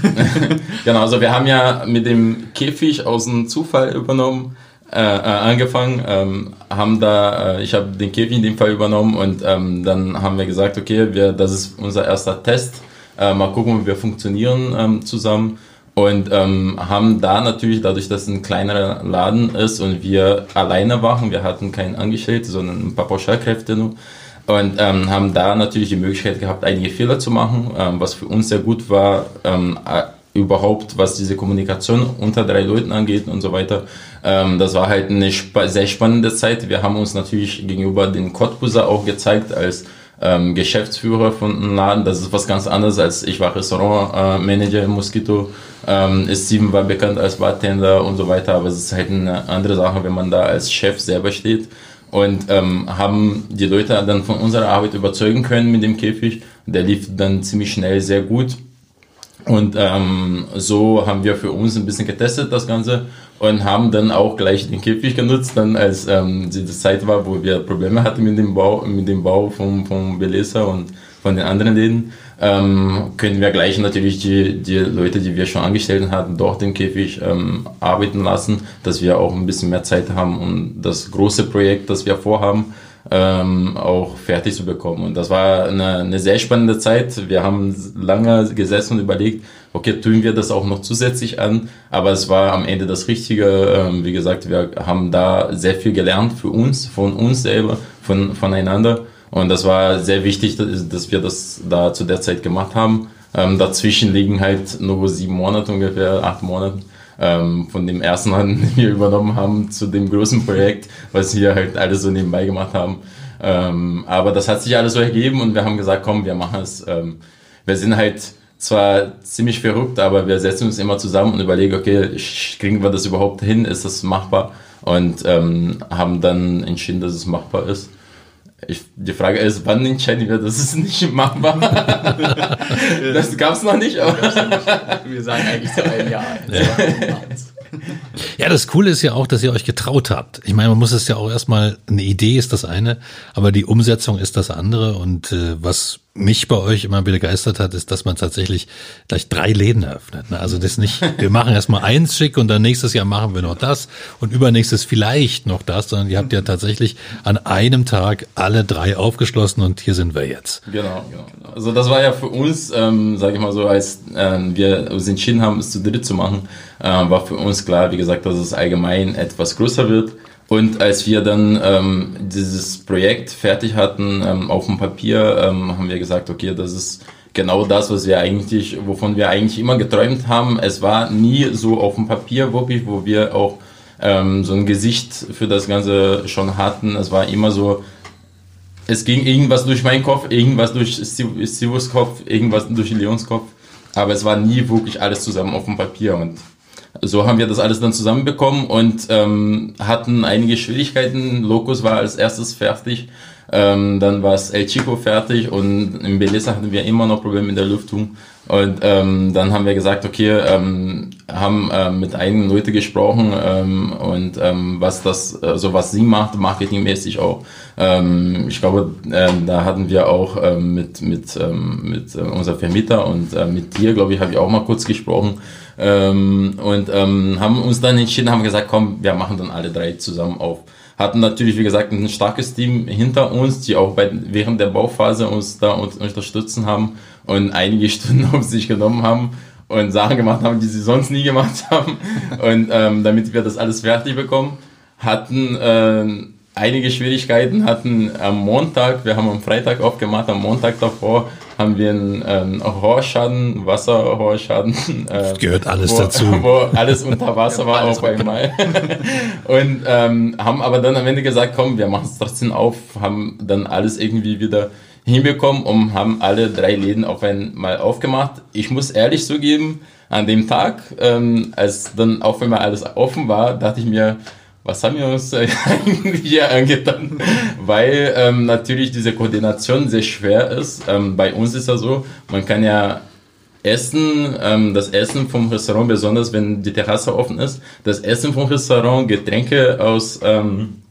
genau, also wir haben ja mit dem Käfig aus dem Zufall übernommen äh, äh, angefangen, ähm, haben da, äh, ich habe den Käfig in dem Fall übernommen und ähm, dann haben wir gesagt, okay, wir, das ist unser erster Test, äh, mal gucken, wie wir funktionieren ähm, zusammen und ähm, haben da natürlich, dadurch, dass es ein kleinerer Laden ist und wir alleine waren, wir hatten keinen Angestellten, sondern ein paar Pauschalkräfte nur, und ähm, haben da natürlich die Möglichkeit gehabt, einige Fehler zu machen, ähm, was für uns sehr gut war, ähm, überhaupt, was diese Kommunikation unter drei Leuten angeht und so weiter. Ähm, das war halt eine spa sehr spannende Zeit. Wir haben uns natürlich gegenüber den Cottbuser auch gezeigt als ähm, Geschäftsführer von einem Laden. Das ist was ganz anderes als ich war Restaurantmanager äh, im Mosquito. Ähm, Steven war bekannt als Bartender und so weiter, aber es ist halt eine andere Sache, wenn man da als Chef selber steht und ähm, haben die Leute dann von unserer Arbeit überzeugen können mit dem Käfig. Der lief dann ziemlich schnell sehr gut. Und ähm, so haben wir für uns ein bisschen getestet das Ganze und haben dann auch gleich den Käfig genutzt, dann als ähm, die Zeit war, wo wir Probleme hatten mit dem Bau, mit dem Bau vom, vom Belesa und von den anderen Läden ähm, können wir gleich natürlich die, die Leute, die wir schon angestellt hatten, dort im Käfig ähm, arbeiten lassen, dass wir auch ein bisschen mehr Zeit haben, um das große Projekt, das wir vorhaben, ähm, auch fertig zu bekommen. Und das war eine, eine sehr spannende Zeit. Wir haben lange gesessen und überlegt, okay, tun wir das auch noch zusätzlich an, aber es war am Ende das Richtige. Ähm, wie gesagt, wir haben da sehr viel gelernt für uns, von uns selber, von, voneinander. Und das war sehr wichtig, dass wir das da zu der Zeit gemacht haben. Ähm, dazwischen liegen halt nur sieben Monate ungefähr, acht Monate. Ähm, von dem ersten an, den wir übernommen haben, zu dem großen Projekt, was wir halt alles so nebenbei gemacht haben. Ähm, aber das hat sich alles so ergeben und wir haben gesagt, komm, wir machen es. Wir sind halt zwar ziemlich verrückt, aber wir setzen uns immer zusammen und überlegen, okay, kriegen wir das überhaupt hin? Ist das machbar? Und ähm, haben dann entschieden, dass es machbar ist. Ich, die Frage ist, wann entscheiden wir, dass es nicht machbar Das gab es noch nicht. Wir sagen eigentlich zu einem Jahr. Ja. ja, das Coole ist ja auch, dass ihr euch getraut habt. Ich meine, man muss es ja auch erstmal, eine Idee ist das eine, aber die Umsetzung ist das andere. Und äh, was mich bei euch immer begeistert hat, ist, dass man tatsächlich gleich drei Läden eröffnet. Ne? Also das nicht, wir machen erstmal eins schick und dann nächstes Jahr machen wir noch das und übernächstes vielleicht noch das, sondern ihr habt ja tatsächlich an einem Tag alle drei aufgeschlossen und hier sind wir jetzt. Genau, genau. Also das war ja für uns, ähm, sage ich mal so, als ähm, wir uns entschieden haben, es zu dritt zu machen, äh, war für uns klar, wie gesagt, dass es allgemein etwas größer wird. Und als wir dann ähm, dieses Projekt fertig hatten ähm, auf dem Papier, ähm, haben wir gesagt, okay, das ist genau das, was wir eigentlich, wovon wir eigentlich immer geträumt haben. Es war nie so auf dem Papier wirklich, wo wir auch ähm, so ein Gesicht für das Ganze schon hatten. Es war immer so, es ging irgendwas durch meinen Kopf, irgendwas durch Stivos Kopf, irgendwas durch Leons Kopf. Aber es war nie wirklich alles zusammen auf dem Papier und so haben wir das alles dann zusammenbekommen und ähm, hatten einige Schwierigkeiten. Locus war als erstes fertig, ähm, dann war es El Chico fertig und in Belisa hatten wir immer noch Probleme mit der Lüftung. Und ähm, dann haben wir gesagt, okay, ähm, haben ähm, mit einigen Leuten gesprochen ähm, und ähm, was das, also was sie macht, marketingmäßig auch. Ähm, ich glaube, ähm, da hatten wir auch ähm, mit mit ähm, mit äh, unser Vermieter und äh, mit dir, glaube ich, habe ich auch mal kurz gesprochen ähm, und ähm, haben uns dann entschieden, haben gesagt, komm, wir machen dann alle drei zusammen auf hatten natürlich, wie gesagt, ein starkes Team hinter uns, die auch bei, während der Bauphase uns da unterstützen haben und einige Stunden auf sich genommen haben und Sachen gemacht haben, die sie sonst nie gemacht haben. Und ähm, damit wir das alles fertig bekommen, hatten äh, einige Schwierigkeiten, hatten am Montag, wir haben am Freitag aufgemacht, am Montag davor haben wir einen ähm, Rohrschaden, Wasserrohrschaden. Äh, gehört alles wo, dazu. Wo alles unter Wasser war auf einmal. und ähm, haben aber dann am Ende gesagt, komm, wir machen es trotzdem auf, haben dann alles irgendwie wieder hinbekommen und haben alle drei Läden auf einmal aufgemacht. Ich muss ehrlich zugeben, an dem Tag, ähm, als dann auf einmal alles offen war, dachte ich mir, was haben wir uns eigentlich hier angetan? Weil ähm, natürlich diese Koordination sehr schwer ist. Ähm, bei uns ist ja so, man kann ja Essen, ähm, das Essen vom Restaurant, besonders wenn die Terrasse offen ist, das Essen vom Restaurant, Getränke aus, ähm,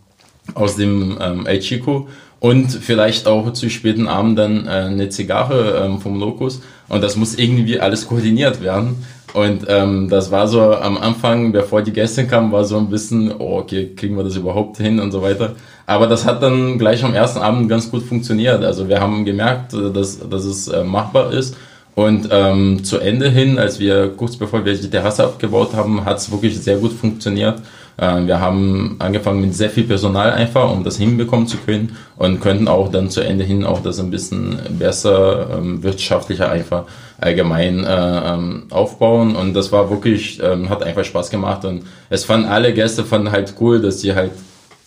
aus dem ähm, El Chico und vielleicht auch zu späten Abend dann äh, eine Zigarre ähm, vom Locus und das muss irgendwie alles koordiniert werden. Und ähm, das war so am Anfang, bevor die Gäste kamen, war so ein bisschen, oh, okay, kriegen wir das überhaupt hin und so weiter. Aber das hat dann gleich am ersten Abend ganz gut funktioniert. Also wir haben gemerkt, dass, dass es äh, machbar ist. Und ähm, zu Ende hin, als wir kurz bevor wir die Terrasse abgebaut haben, hat es wirklich sehr gut funktioniert. Äh, wir haben angefangen mit sehr viel Personal einfach, um das hinbekommen zu können und könnten auch dann zu Ende hin auch das ein bisschen besser, ähm, wirtschaftlicher einfach allgemein äh, ähm, aufbauen. Und das war wirklich, ähm, hat einfach Spaß gemacht. Und es fanden alle Gäste fanden halt cool, dass sie halt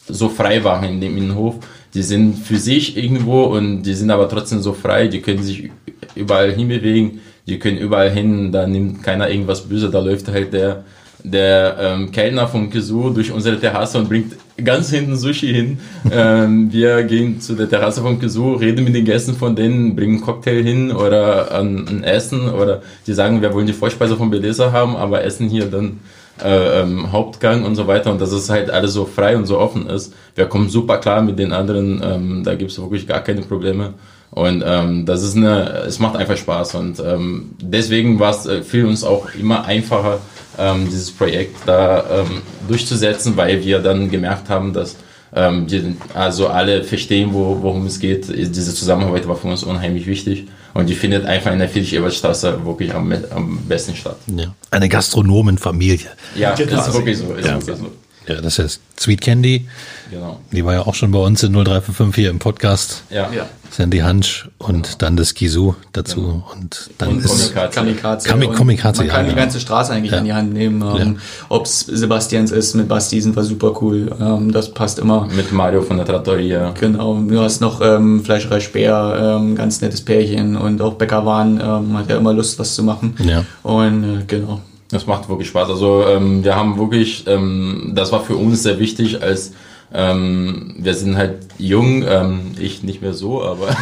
so frei waren in dem Innenhof. Die sind für sich irgendwo und die sind aber trotzdem so frei, die können sich überall hinbewegen, die können überall hin, da nimmt keiner irgendwas böse, da läuft halt der der ähm, Kellner vom Kisu durch unsere Terrasse und bringt ganz hinten Sushi hin. ähm, wir gehen zu der Terrasse vom Kisu, reden mit den Gästen von denen, bringen einen Cocktail hin oder ein, ein Essen oder die sagen, wir wollen die Vorspeise von Beleza haben, aber essen hier dann äh, ähm, Hauptgang und so weiter und dass es halt alles so frei und so offen ist. Wir kommen super klar mit den anderen, ähm, da gibt es wirklich gar keine Probleme. Und ähm, das ist eine, es macht einfach Spaß und ähm, deswegen war es äh, für uns auch immer einfacher, ähm, dieses Projekt da ähm, durchzusetzen, weil wir dann gemerkt haben, dass ähm, die, also alle verstehen, wo, worum es geht. Diese Zusammenarbeit war für uns unheimlich wichtig und die findet einfach in der Friedrich-Ebert-Straße wirklich am, am besten statt. Ja. Eine Gastronomenfamilie. Ja, das ist wirklich so. Ist Ja. wirklich so. Ja, das heißt Sweet Candy. Genau. Die war ja auch schon bei uns in 0355 hier im Podcast. Ja. Ja. Sandy Hansch und dann das Kisu dazu. Und dann Und ist Kamikaze. Kamikaze. Kami- Und Kamikaze, Man kann ja, die ja. ganze Straße eigentlich Ja. in die Hand nehmen. Ähm, Ob's Sebastians ist mit Basti, sind wir super cool. Ähm, das passt immer. Mit Mario von der Trattoria. Genau, du hast noch ähm, Fleischerei Speer, ähm, ganz nettes Pärchen und auch Bäcker Wahn ähm, hat ja immer Lust, was zu machen. Ja. Und äh, genau. Das macht wirklich Spaß. Also ähm, wir haben wirklich, ähm, das war für uns sehr wichtig, als ähm, wir sind halt jung, ähm, ich nicht mehr so, aber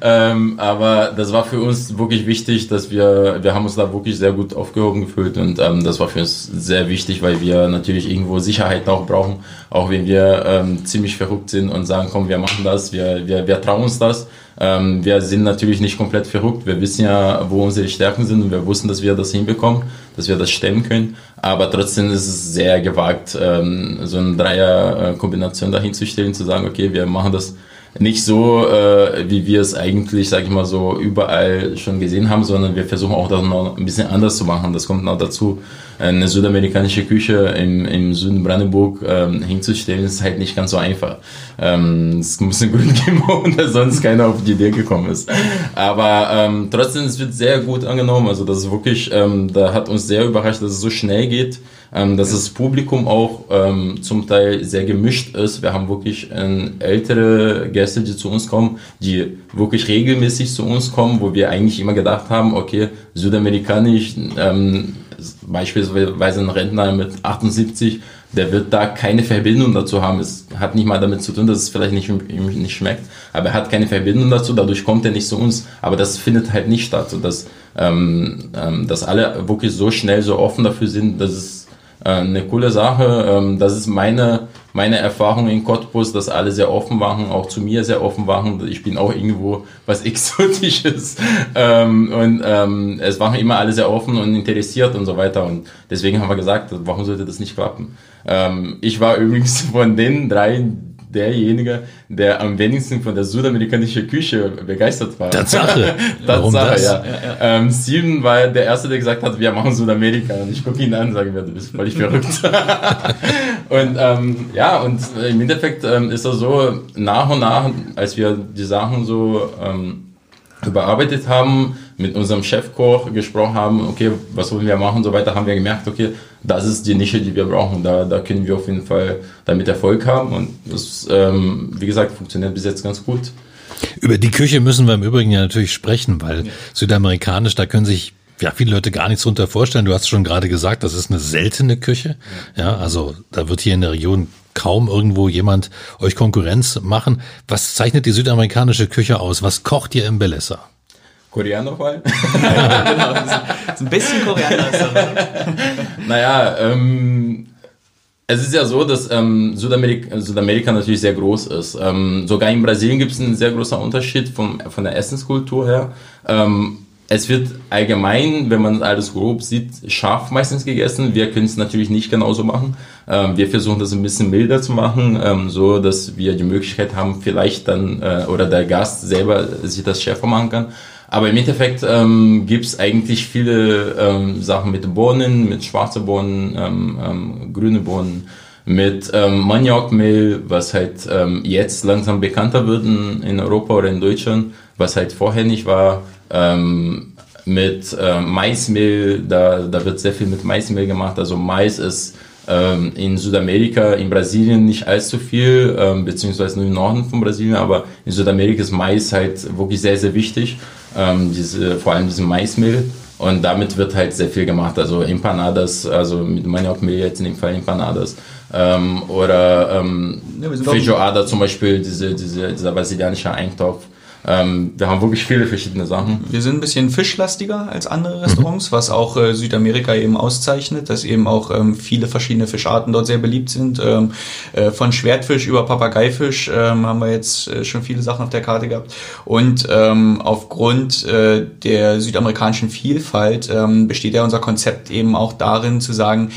ähm, aber das war für uns wirklich wichtig, dass wir, wir haben uns da wirklich sehr gut aufgehoben gefühlt und ähm, das war für uns sehr wichtig, weil wir natürlich irgendwo Sicherheit auch brauchen, auch wenn wir ähm, ziemlich verrückt sind und sagen, komm, wir machen das, wir, wir, wir trauen uns das. Ähm, wir sind natürlich nicht komplett verrückt. Wir wissen ja, wo unsere Stärken sind und wir wussten, dass wir das hinbekommen, dass wir das stemmen können. Aber trotzdem ist es sehr gewagt, ähm, so eine Dreier-Kombination dahin zu stellen, zu sagen, okay, wir machen das nicht so, äh, wie wir es eigentlich, sag ich mal so, überall schon gesehen haben, sondern wir versuchen auch das noch ein bisschen anders zu machen. Das kommt noch dazu. Eine südamerikanische Küche im, im Süden Brandenburg ähm, hinzustellen, ist halt nicht ganz so einfach. Ähm, es muss einen Grund geben, da sonst keiner auf die Idee gekommen ist. Aber ähm, trotzdem, es wird sehr gut angenommen. Also das ist wirklich, ähm, da hat uns sehr überrascht, dass es so schnell geht ähm, dass das Publikum auch ähm, zum Teil sehr gemischt ist. Wir haben wirklich ähm, ältere Gäste, die zu uns kommen, die wirklich regelmäßig zu uns kommen, wo wir eigentlich immer gedacht haben, okay, südamerikanisch, ähm, beispielsweise ein Rentner mit 78, der wird da keine Verbindung dazu haben. Es hat nicht mal damit zu tun, dass es vielleicht nicht, ihm nicht schmeckt, aber er hat keine Verbindung dazu, dadurch kommt er nicht zu uns. Aber das findet halt nicht statt, so dass, ähm, ähm, dass alle wirklich so schnell, so offen dafür sind, dass es äh, eine coole Sache. Ähm, das ist meine, meine Erfahrung in Cottbus, dass alle sehr offen waren, auch zu mir sehr offen waren. Ich bin auch irgendwo was Exotisches. Ähm, und ähm, es waren immer alle sehr offen und interessiert und so weiter. Und deswegen haben wir gesagt, warum sollte das nicht klappen? Ähm, ich war übrigens von den drei derjenige, der am wenigsten von der südamerikanischen Küche begeistert war. Tatsache. Warum Tatsache, das? ja. Ähm, Steven war der Erste, der gesagt hat, wir machen Südamerika. Und ich gucke ihn an und sage mir, du bist völlig verrückt. und ähm, ja, und im Endeffekt ähm, ist das so, nach und nach, als wir die Sachen so ähm, überarbeitet haben, mit unserem Chefkoch gesprochen haben, okay, was wollen wir machen und so weiter, haben wir gemerkt, okay, das ist die Nische, die wir brauchen. Da, da können wir auf jeden Fall damit Erfolg haben. Und das, ähm, wie gesagt, funktioniert bis jetzt ganz gut. Über die Küche müssen wir im Übrigen ja natürlich sprechen, weil südamerikanisch, da können sich ja viele Leute gar nichts drunter vorstellen. Du hast schon gerade gesagt, das ist eine seltene Küche. Ja, also da wird hier in der Region kaum irgendwo jemand euch Konkurrenz machen. Was zeichnet die südamerikanische Küche aus? Was kocht ihr im Bellessa? Koreanerfall? genau, das ist ein bisschen Koreaner. ist das. naja, ähm, Es ist ja so, dass ähm, Südamerika, Südamerika natürlich sehr groß ist. Ähm, sogar in Brasilien gibt es einen sehr großen Unterschied vom, von der Essenskultur her. Ähm, es wird allgemein, wenn man alles grob sieht, scharf meistens gegessen. Wir können es natürlich nicht genauso machen. Ähm, wir versuchen das ein bisschen milder zu machen, ähm, so dass wir die Möglichkeit haben, vielleicht dann äh, oder der Gast selber sich das schärfer machen kann. Aber im Endeffekt ähm, gibt eigentlich viele ähm, Sachen mit Bohnen, mit schwarzen Bohnen, ähm, ähm, grüne Bohnen, mit ähm, Maniokmehl, was halt ähm, jetzt langsam bekannter wird in, in Europa oder in Deutschland, was halt vorher nicht war. Ähm, mit äh, Maismehl, da, da wird sehr viel mit Maismehl gemacht. Also Mais ist ähm, in Südamerika, in Brasilien nicht allzu viel, ähm, beziehungsweise nur im Norden von Brasilien, aber in Südamerika ist Mais halt wirklich sehr, sehr wichtig. Ähm, diese, vor allem diese Maismehl. Und damit wird halt sehr viel gemacht. Also Empanadas, also mit Maniokmehl jetzt in dem Fall Empanadas. Ähm, oder ähm, ja, Feijoada zum Beispiel, diese, diese, dieser brasilianische Eintopf. Ähm, wir haben wirklich viele verschiedene Sachen. Wir sind ein bisschen fischlastiger als andere Restaurants, mhm. was auch äh, Südamerika eben auszeichnet, dass eben auch ähm, viele verschiedene Fischarten dort sehr beliebt sind. Ähm, äh, von Schwertfisch über Papageifisch ähm, haben wir jetzt äh, schon viele Sachen auf der Karte gehabt. Und ähm, aufgrund äh, der südamerikanischen Vielfalt ähm, besteht ja unser Konzept eben auch darin zu sagen,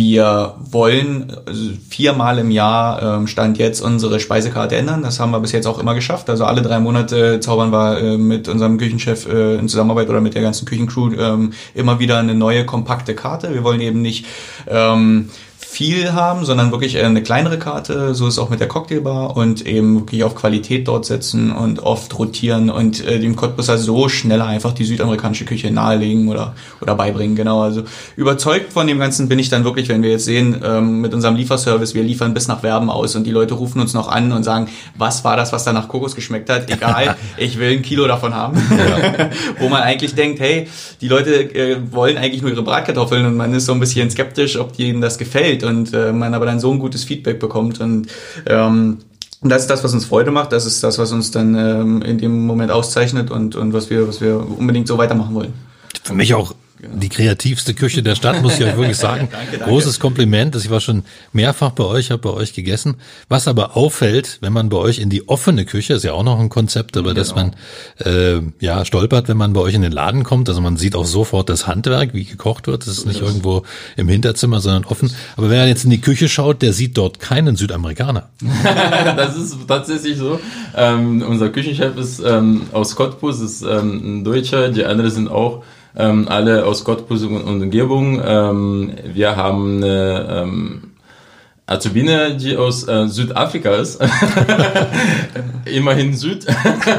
wir wollen also viermal im Jahr ähm, Stand jetzt unsere Speisekarte ändern. Das haben wir bis jetzt auch immer geschafft. Also alle drei Monate zaubern wir äh, mit unserem Küchenchef äh, in Zusammenarbeit oder mit der ganzen Küchencrew ähm, immer wieder eine neue kompakte Karte. Wir wollen eben nicht ähm, viel haben, sondern wirklich eine kleinere Karte. So ist es auch mit der Cocktailbar und eben wirklich auf Qualität dort setzen und oft rotieren und äh, dem Cottbusser so schneller einfach die südamerikanische Küche nahelegen oder, oder beibringen. Genau, also überzeugt von dem Ganzen bin ich dann wirklich, wenn wir jetzt sehen, ähm, mit unserem Lieferservice, wir liefern bis nach Werben aus und die Leute rufen uns noch an und sagen, was war das, was da nach Kokos geschmeckt hat? Egal, ich will ein Kilo davon haben. Ja. Wo man eigentlich denkt, hey, die Leute äh, wollen eigentlich nur ihre Bratkartoffeln und man ist so ein bisschen skeptisch, ob denen das gefällt geht und äh, man aber dann so ein gutes Feedback bekommt und ähm, und das ist das, was uns Freude macht. Das ist das, was uns dann ähm, in dem Moment auszeichnet und, und was wir, was wir unbedingt so weitermachen wollen. Für mich auch Genau. Die kreativste Küche der Stadt, muss ich euch wirklich sagen. danke, danke. Großes Kompliment. Ich war schon mehrfach bei euch, habe bei euch gegessen. Was aber auffällt, wenn man bei euch in die offene Küche, ist ja auch noch ein Konzept, über genau. das man äh, ja stolpert, wenn man bei euch in den Laden kommt. Also man sieht auch sofort das Handwerk, wie gekocht wird. Das ist nicht irgendwo im Hinterzimmer, sondern offen. Aber wenn er jetzt in die Küche schaut, der sieht dort keinen Südamerikaner. das ist tatsächlich so. Ähm, unser Küchenchef ist ähm, aus Cottbus, ist ähm, ein Deutscher. Die anderen sind auch ähm, alle aus Cottbus und Umgebung. Ähm, wir haben eine ähm, Azubine, die aus äh, Südafrika ist. Immerhin Süd.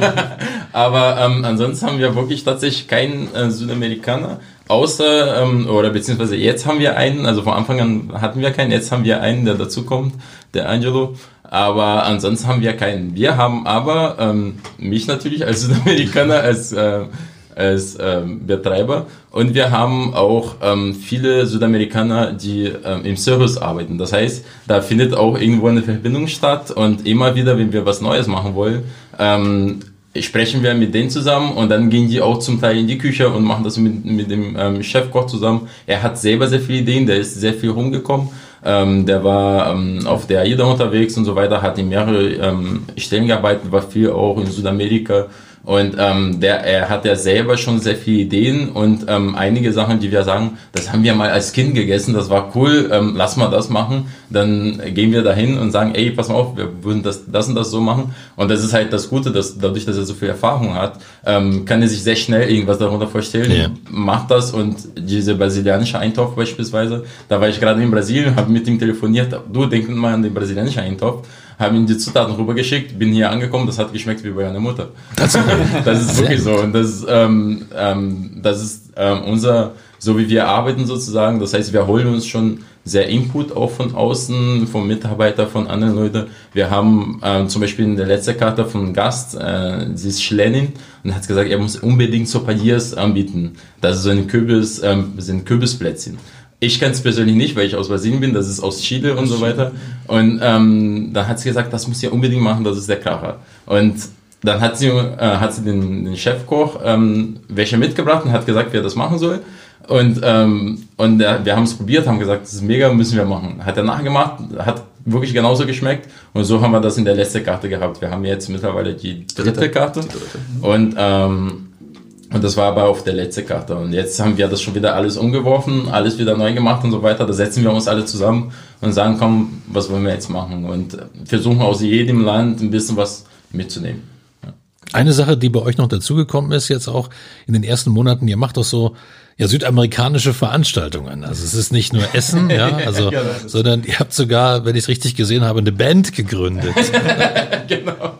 Aber ähm, ansonsten haben wir wirklich tatsächlich keinen äh, Südamerikaner. Außer, ähm, oder beziehungsweise jetzt haben wir einen, also von Anfang an hatten wir keinen, jetzt haben wir einen, der dazukommt, der Angelo. Aber ansonsten haben wir keinen. Wir haben aber ähm, mich natürlich als Südamerikaner, als äh, als ähm, Betreiber. Und wir haben auch ähm, viele Südamerikaner, die ähm, im Service arbeiten. Das heißt, da findet auch irgendwo eine Verbindung statt. Und immer wieder, wenn wir was Neues machen wollen, ähm, sprechen wir mit denen zusammen und dann gehen die auch zum Teil in die Küche und machen das mit, mit dem ähm, Chefkoch zusammen. Er hat selber sehr viele Ideen, der ist sehr viel rumgekommen. Ähm, der war ähm, auf der AIDA unterwegs und so weiter, hat in mehrere ähm, Stellen gearbeitet, war viel auch in Südamerika und ähm, der, er hat ja selber schon sehr viele Ideen und ähm, einige Sachen, die wir sagen, das haben wir mal als Kind gegessen, das war cool, ähm, lass mal das machen. Dann gehen wir dahin und sagen, ey, pass mal auf, wir würden das, das und das so machen. Und das ist halt das Gute, dass dadurch, dass er so viel Erfahrung hat, ähm, kann er sich sehr schnell irgendwas darunter vorstellen, ja. macht das und diese brasilianische Eintopf beispielsweise, da war ich gerade in Brasilien, habe mit ihm telefoniert, du denk mal an den brasilianischen Eintopf haben ihm die Zutaten rübergeschickt, bin hier angekommen, das hat geschmeckt wie bei einer Mutter. Das, das ist wirklich so. Und das, ähm, ähm, das ist ähm, unser, so wie wir arbeiten sozusagen. Das heißt, wir holen uns schon sehr Input auch von außen, vom Mitarbeiter, von anderen Leuten. Wir haben ähm, zum Beispiel in der letzten Karte von Gast, äh, sie ist Schlenin und hat gesagt, er muss unbedingt Sopadiers anbieten. Das ist so ein Kürbis, ähm, sind Kürbisplätzchen. Ich kenne es persönlich nicht, weil ich aus Brasilien bin, das ist aus Chile und so weiter. Und ähm, dann hat sie gesagt, das muss sie unbedingt machen, das ist der Kracher. Und dann hat sie, äh, hat sie den, den Chefkoch ähm, welche mitgebracht und hat gesagt, wer das machen soll. Und, ähm, und äh, wir haben es probiert, haben gesagt, das ist mega, müssen wir machen. Hat er nachgemacht, hat wirklich genauso geschmeckt. Und so haben wir das in der letzten Karte gehabt. Wir haben jetzt mittlerweile die dritte, dritte. Karte. Die dritte. Und, ähm, und das war aber auf der letzten Karte. Und jetzt haben wir das schon wieder alles umgeworfen, alles wieder neu gemacht und so weiter. Da setzen wir uns alle zusammen und sagen, komm, was wollen wir jetzt machen? Und versuchen aus jedem Land ein bisschen was mitzunehmen. Eine Sache, die bei euch noch dazugekommen ist, jetzt auch in den ersten Monaten, ihr macht doch so ja südamerikanische Veranstaltungen. Also es ist nicht nur Essen, ja, also, ja, sondern ihr habt sogar, wenn ich es richtig gesehen habe, eine Band gegründet. genau.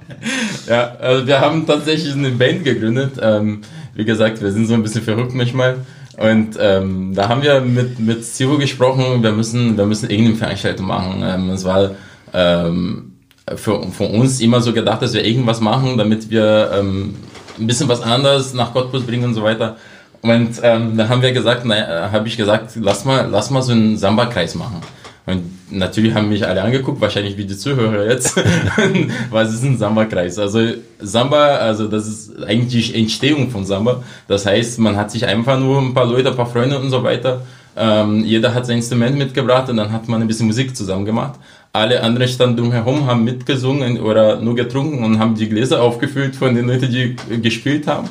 Ja, also wir haben tatsächlich eine Band gegründet. Ähm, wie gesagt, wir sind so ein bisschen verrückt manchmal. Und ähm, da haben wir mit, mit Zero gesprochen, wir müssen, wir müssen irgendeine Veranstaltung machen. Ähm, es war ähm, für, für uns immer so gedacht, dass wir irgendwas machen, damit wir ähm, ein bisschen was anderes nach Cottbus bringen und so weiter. Und ähm, dann haben wir gesagt, naja, habe ich gesagt, lass mal, lass mal so einen Samba-Kreis machen. Und natürlich haben mich alle angeguckt, wahrscheinlich wie die Zuhörer jetzt. Was ist ein Samba-Kreis? Also Samba, also das ist eigentlich die Entstehung von Samba. Das heißt, man hat sich einfach nur ein paar Leute, ein paar Freunde und so weiter. Ähm, jeder hat sein Instrument mitgebracht und dann hat man ein bisschen Musik zusammen gemacht. Alle anderen standen drumherum, haben mitgesungen oder nur getrunken und haben die Gläser aufgefüllt von den Leuten, die gespielt haben.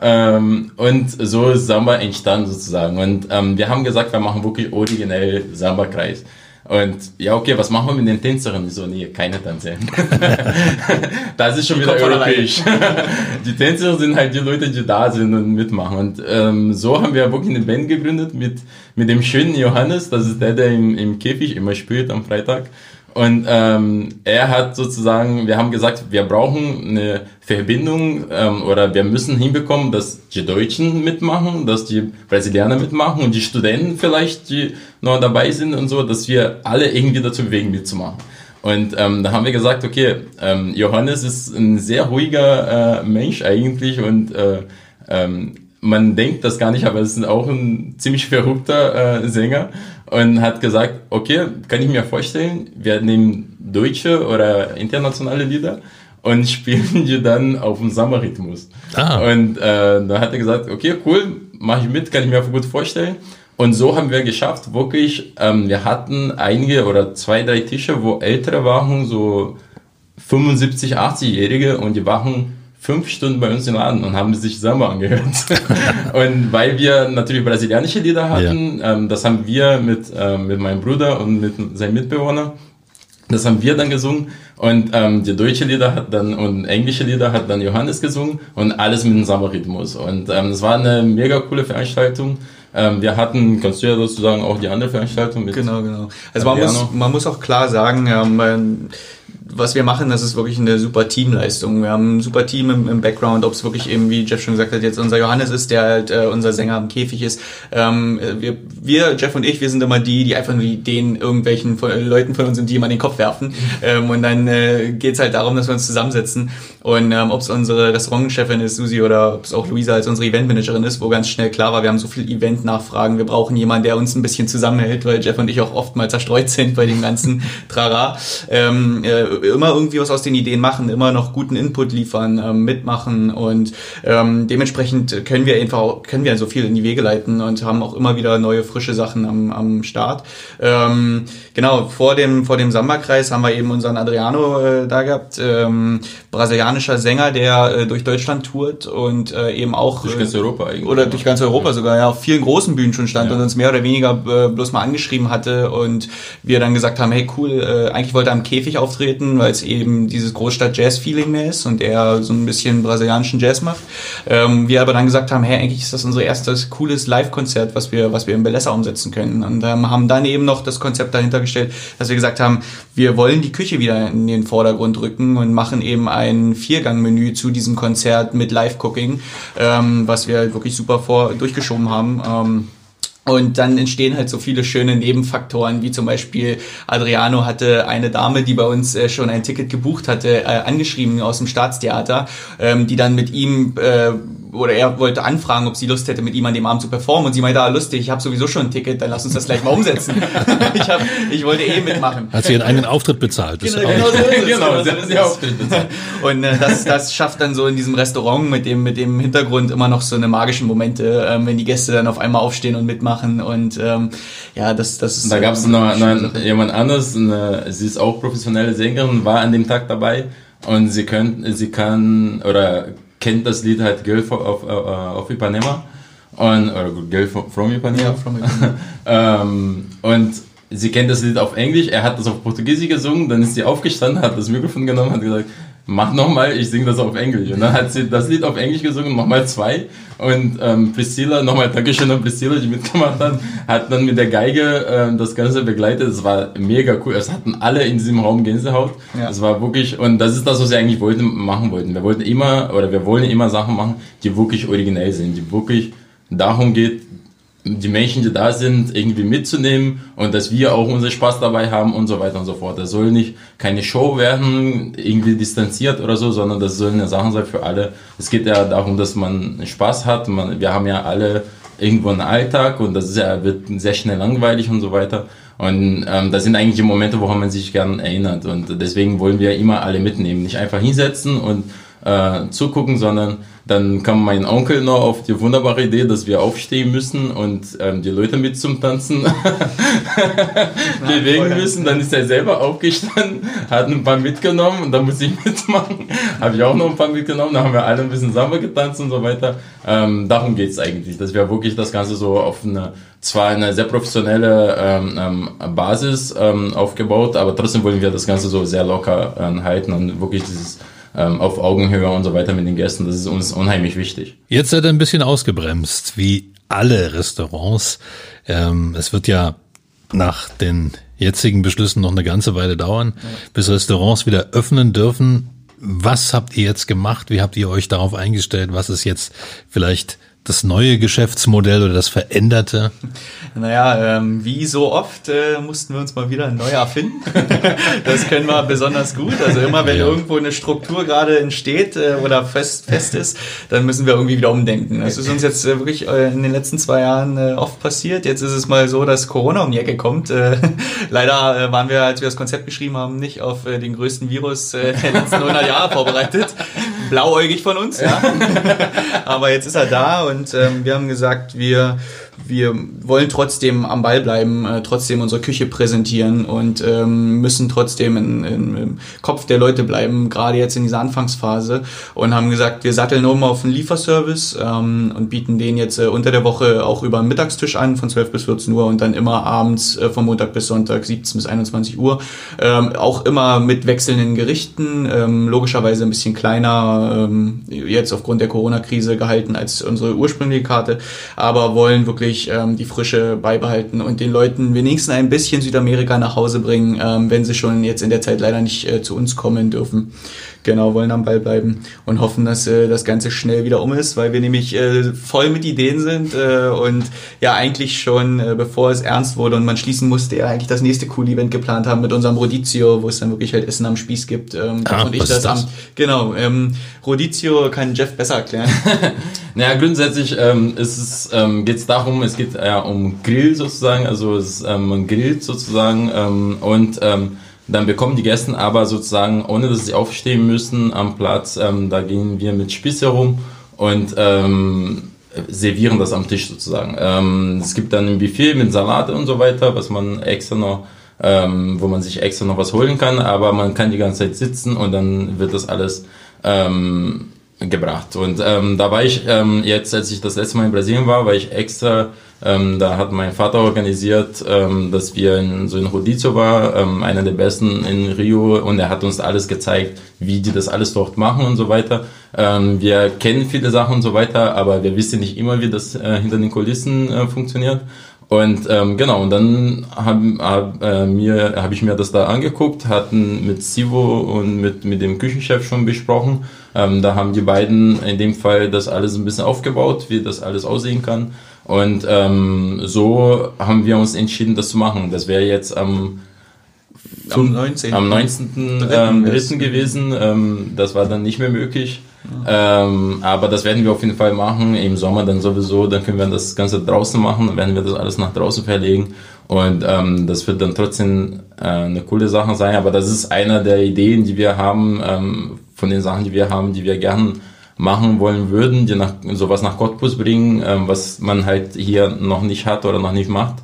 Ähm, und so ist Samba entstanden sozusagen. Und ähm, wir haben gesagt, wir machen wirklich originell Samba-Kreis. Und ja, okay, was machen wir mit den Tänzerinnen? So, nee, keine Tänzer. das ist schon die wieder europäisch. die Tänzer sind halt die Leute, die da sind und mitmachen. Und ähm, so haben wir wirklich eine Band gegründet mit, mit dem schönen Johannes. Das ist der, der im, im Käfig immer spielt am Freitag. Und ähm, er hat sozusagen, wir haben gesagt, wir brauchen eine Verbindung ähm, oder wir müssen hinbekommen, dass die Deutschen mitmachen, dass die Brasilianer mitmachen und die Studenten vielleicht, die noch dabei sind und so, dass wir alle irgendwie dazu bewegen, mitzumachen. Und ähm, da haben wir gesagt, okay, ähm, Johannes ist ein sehr ruhiger äh, Mensch eigentlich und äh, ähm, man denkt das gar nicht, aber es ist auch ein ziemlich verrückter äh, Sänger und hat gesagt, okay, kann ich mir vorstellen, wir nehmen deutsche oder internationale Lieder und spielen die dann auf dem Sommerrhythmus. Ah. Und äh, da hat er gesagt, okay, cool, mache ich mit, kann ich mir gut vorstellen. Und so haben wir geschafft, wirklich, ähm, wir hatten einige oder zwei, drei Tische, wo ältere waren, so 75, 80-Jährige und die waren fünf Stunden bei uns im Laden und haben sich Samba angehört. und weil wir natürlich brasilianische Lieder hatten, ja. ähm, das haben wir mit, ähm, mit meinem Bruder und mit seinem Mitbewohner, das haben wir dann gesungen und ähm, die deutsche Lieder hat dann und englische Lieder hat dann Johannes gesungen und alles mit dem Samba-Rhythmus. Und ähm, es war eine mega coole Veranstaltung. Ähm, wir hatten, kannst du ja sozusagen auch die andere Veranstaltung mit. Genau, genau. Also man muss, man muss auch klar sagen, ähm, was wir machen, das ist wirklich eine super Teamleistung. Wir haben ein super Team im, im Background, ob es wirklich eben, wie Jeff schon gesagt hat, jetzt unser Johannes ist, der halt äh, unser Sänger am Käfig ist. Ähm, wir, wir, Jeff und ich, wir sind immer die, die einfach nur Ideen irgendwelchen von, äh, Leuten von uns sind, die immer in den Kopf werfen. Ähm, und dann äh, geht halt darum, dass wir uns zusammensetzen. Und ähm, ob es unsere Restaurantchefin ist, Susi, oder ob es auch Luisa als unsere Eventmanagerin ist, wo ganz schnell klar war, wir haben so viel Event-Nachfragen, wir brauchen jemanden, der uns ein bisschen zusammenhält, weil Jeff und ich auch oft mal zerstreut sind bei dem ganzen Trara. Ähm, äh, immer irgendwie was aus den Ideen machen, immer noch guten Input liefern, ähm, mitmachen und ähm, dementsprechend können wir einfach können wir so viel in die Wege leiten und haben auch immer wieder neue frische Sachen am, am Start. Ähm, genau vor dem vor dem Samba-Kreis haben wir eben unseren Adriano äh, da gehabt, ähm, brasilianischer Sänger, der äh, durch Deutschland tourt und äh, eben auch durch ganz Europa eigentlich oder durch ganz Europa sogar ja auf vielen großen Bühnen schon stand ja. und uns mehr oder weniger äh, bloß mal angeschrieben hatte und wir dann gesagt haben, hey cool, äh, eigentlich wollte er am Käfig auftreten weil es eben dieses Großstadt-Jazz-Feeling mehr ist und er so ein bisschen brasilianischen Jazz macht. Ähm, wir aber dann gesagt haben, hey, eigentlich ist das unser erstes cooles Live-Konzert, was wir, was wir in Bellessa umsetzen können. Und ähm, haben dann eben noch das Konzept dahinter gestellt, dass wir gesagt haben, wir wollen die Küche wieder in den Vordergrund rücken und machen eben ein Viergang-Menü zu diesem Konzert mit Live-Cooking, ähm, was wir wirklich super vor durchgeschoben haben. Und dann entstehen halt so viele schöne Nebenfaktoren, wie zum Beispiel Adriano hatte eine Dame, die bei uns äh, schon ein Ticket gebucht hatte, äh, angeschrieben aus dem Staatstheater, ähm, die dann mit ihm äh, oder er wollte anfragen, ob sie Lust hätte, mit ihm an dem Abend zu performen. Und sie meinte, ah, lustig, ich habe sowieso schon ein Ticket, dann lass uns das gleich mal umsetzen. ich, hab, ich wollte eh mitmachen. Hat sie ihren eigenen Auftritt bezahlt? Genau, genau, so ist es. genau, so ist Auftritt bezahlt. Und äh, das, das schafft dann so in diesem Restaurant mit dem, mit dem Hintergrund immer noch so eine magischen Momente, ähm, wenn die Gäste dann auf einmal aufstehen und mitmachen. Und ähm, ja, das, das ist. Da gab es noch, noch jemand anderes, eine, sie ist auch professionelle Sängerin, war an dem Tag dabei und sie können, sie kann oder kennt das Lied halt Girl auf, auf, äh, auf Ipanema und oder Girl from Ipanema. Ja, from Ipanema. ähm, und sie kennt das Lied auf Englisch, er hat das auf Portugiesisch gesungen, dann ist sie aufgestanden, hat das Mikrofon genommen, hat gesagt, mach nochmal, ich singe das auf Englisch. Und dann hat sie das Lied auf Englisch gesungen, nochmal zwei. Und ähm, Priscilla, nochmal Dankeschön an Priscilla, die mitgemacht hat, hat dann mit der Geige ähm, das Ganze begleitet. Es war mega cool. Es hatten alle in diesem Raum Gänsehaut. Es ja. war wirklich, und das ist das, was wir eigentlich wollten, machen wollten. Wir wollten immer, oder wir wollen immer Sachen machen, die wirklich originell sind, die wirklich darum geht, die Menschen, die da sind, irgendwie mitzunehmen und dass wir auch unseren Spaß dabei haben und so weiter und so fort. Das soll nicht keine Show werden, irgendwie distanziert oder so, sondern das soll eine Sache sein für alle. Es geht ja darum, dass man Spaß hat. Man, wir haben ja alle irgendwo einen Alltag und das ja, wird sehr schnell langweilig und so weiter. Und ähm, das sind eigentlich die Momente, woran man sich gern erinnert. Und deswegen wollen wir immer alle mitnehmen. Nicht einfach hinsetzen und äh, zugucken, sondern dann kam mein Onkel noch auf die wunderbare Idee, dass wir aufstehen müssen und ähm, die Leute mit zum Tanzen bewegen müssen. Dann ist er selber aufgestanden, hat ein paar mitgenommen und dann muss ich mitmachen. Habe ich auch noch ein paar mitgenommen, dann haben wir alle ein bisschen Samba getanzt und so weiter. Ähm, darum geht's eigentlich, dass wir wirklich das Ganze so auf eine, zwar eine sehr professionelle ähm, ähm, Basis ähm, aufgebaut, aber trotzdem wollen wir das Ganze so sehr locker äh, halten und wirklich dieses ähm, auf Augenhöhe und so weiter mit den Gästen. Das ist uns unheimlich wichtig. Jetzt seid ihr ein bisschen ausgebremst, wie alle Restaurants. Ähm, es wird ja nach den jetzigen Beschlüssen noch eine ganze Weile dauern, ja. bis Restaurants wieder öffnen dürfen. Was habt ihr jetzt gemacht? Wie habt ihr euch darauf eingestellt? Was ist jetzt vielleicht das neue Geschäftsmodell oder das veränderte? Naja, ähm, wie so oft äh, mussten wir uns mal wieder neu erfinden. das können wir besonders gut. Also immer wenn ja. irgendwo eine Struktur gerade entsteht äh, oder fest, fest ist, dann müssen wir irgendwie wieder umdenken. Das ist uns jetzt äh, wirklich äh, in den letzten zwei Jahren äh, oft passiert. Jetzt ist es mal so, dass Corona um die Ecke kommt. Äh, leider waren wir, als wir das Konzept geschrieben haben, nicht auf den größten Virus der letzten 100 Jahre vorbereitet. Blauäugig von uns, ja. Aber jetzt ist er da und ähm, wir haben gesagt, wir wir wollen trotzdem am Ball bleiben, äh, trotzdem unsere Küche präsentieren und ähm, müssen trotzdem in, in, im Kopf der Leute bleiben, gerade jetzt in dieser Anfangsphase und haben gesagt, wir satteln um auf einen Lieferservice ähm, und bieten den jetzt äh, unter der Woche auch über den Mittagstisch an von 12 bis 14 Uhr und dann immer abends äh, vom Montag bis Sonntag 17 bis 21 Uhr. Ähm, auch immer mit wechselnden Gerichten, ähm, logischerweise ein bisschen kleiner, ähm, jetzt aufgrund der Corona-Krise gehalten als unsere ursprüngliche Karte, aber wollen wirklich wirklich ähm, die Frische beibehalten und den Leuten wenigstens ein bisschen Südamerika nach Hause bringen, ähm, wenn sie schon jetzt in der Zeit leider nicht äh, zu uns kommen dürfen. Genau, wollen am Ball bleiben und hoffen, dass äh, das Ganze schnell wieder um ist, weil wir nämlich äh, voll mit Ideen sind äh, und ja eigentlich schon, äh, bevor es ernst wurde und man schließen musste, ja eigentlich das nächste cool Event geplant haben mit unserem Rodizio, wo es dann wirklich halt Essen am Spieß gibt. Ähm, ah, und ich das, das? Am, genau, ähm, Rodizio kann Jeff besser erklären. naja, grundsätzlich ähm, ist es, ähm, geht es darum, es geht ja um Grill sozusagen, also es, ähm, man grillt sozusagen ähm, und ähm, dann bekommen die Gäste aber sozusagen, ohne dass sie aufstehen müssen am Platz, ähm, da gehen wir mit Spieß herum und ähm, servieren das am Tisch sozusagen. Ähm, es gibt dann ein Buffet mit Salate und so weiter, was man extra noch, ähm, wo man sich extra noch was holen kann, aber man kann die ganze Zeit sitzen und dann wird das alles ähm, gebracht. Und ähm, da war ich ähm, jetzt, als ich das letzte Mal in Brasilien war, war ich extra, ähm, da hat mein Vater organisiert, ähm, dass wir in, so in Rodizio war, ähm, einer der besten in Rio, und er hat uns alles gezeigt, wie die das alles dort machen und so weiter. Ähm, wir kennen viele Sachen und so weiter, aber wir wissen nicht immer, wie das äh, hinter den Kulissen äh, funktioniert. Und ähm, genau, und dann habe hab, äh, mir, hab ich mir das da angeguckt, hatten mit Sivo und mit, mit dem Küchenchef schon besprochen. Ähm, da haben die beiden in dem Fall das alles ein bisschen aufgebaut, wie das alles aussehen kann. Und ähm, so haben wir uns entschieden, das zu machen. Das wäre jetzt am am 19. Am 19. Ähm, gewesen. Ähm, das war dann nicht mehr möglich. Ähm, aber das werden wir auf jeden Fall machen. Im Sommer dann sowieso. Dann können wir das Ganze draußen machen. Dann werden wir das alles nach draußen verlegen. Und ähm, das wird dann trotzdem äh, eine coole Sache sein. Aber das ist einer der Ideen, die wir haben, ähm, von den Sachen, die wir haben, die wir gern machen wollen würden, die nach, sowas nach Cottbus bringen, ähm, was man halt hier noch nicht hat oder noch nicht macht.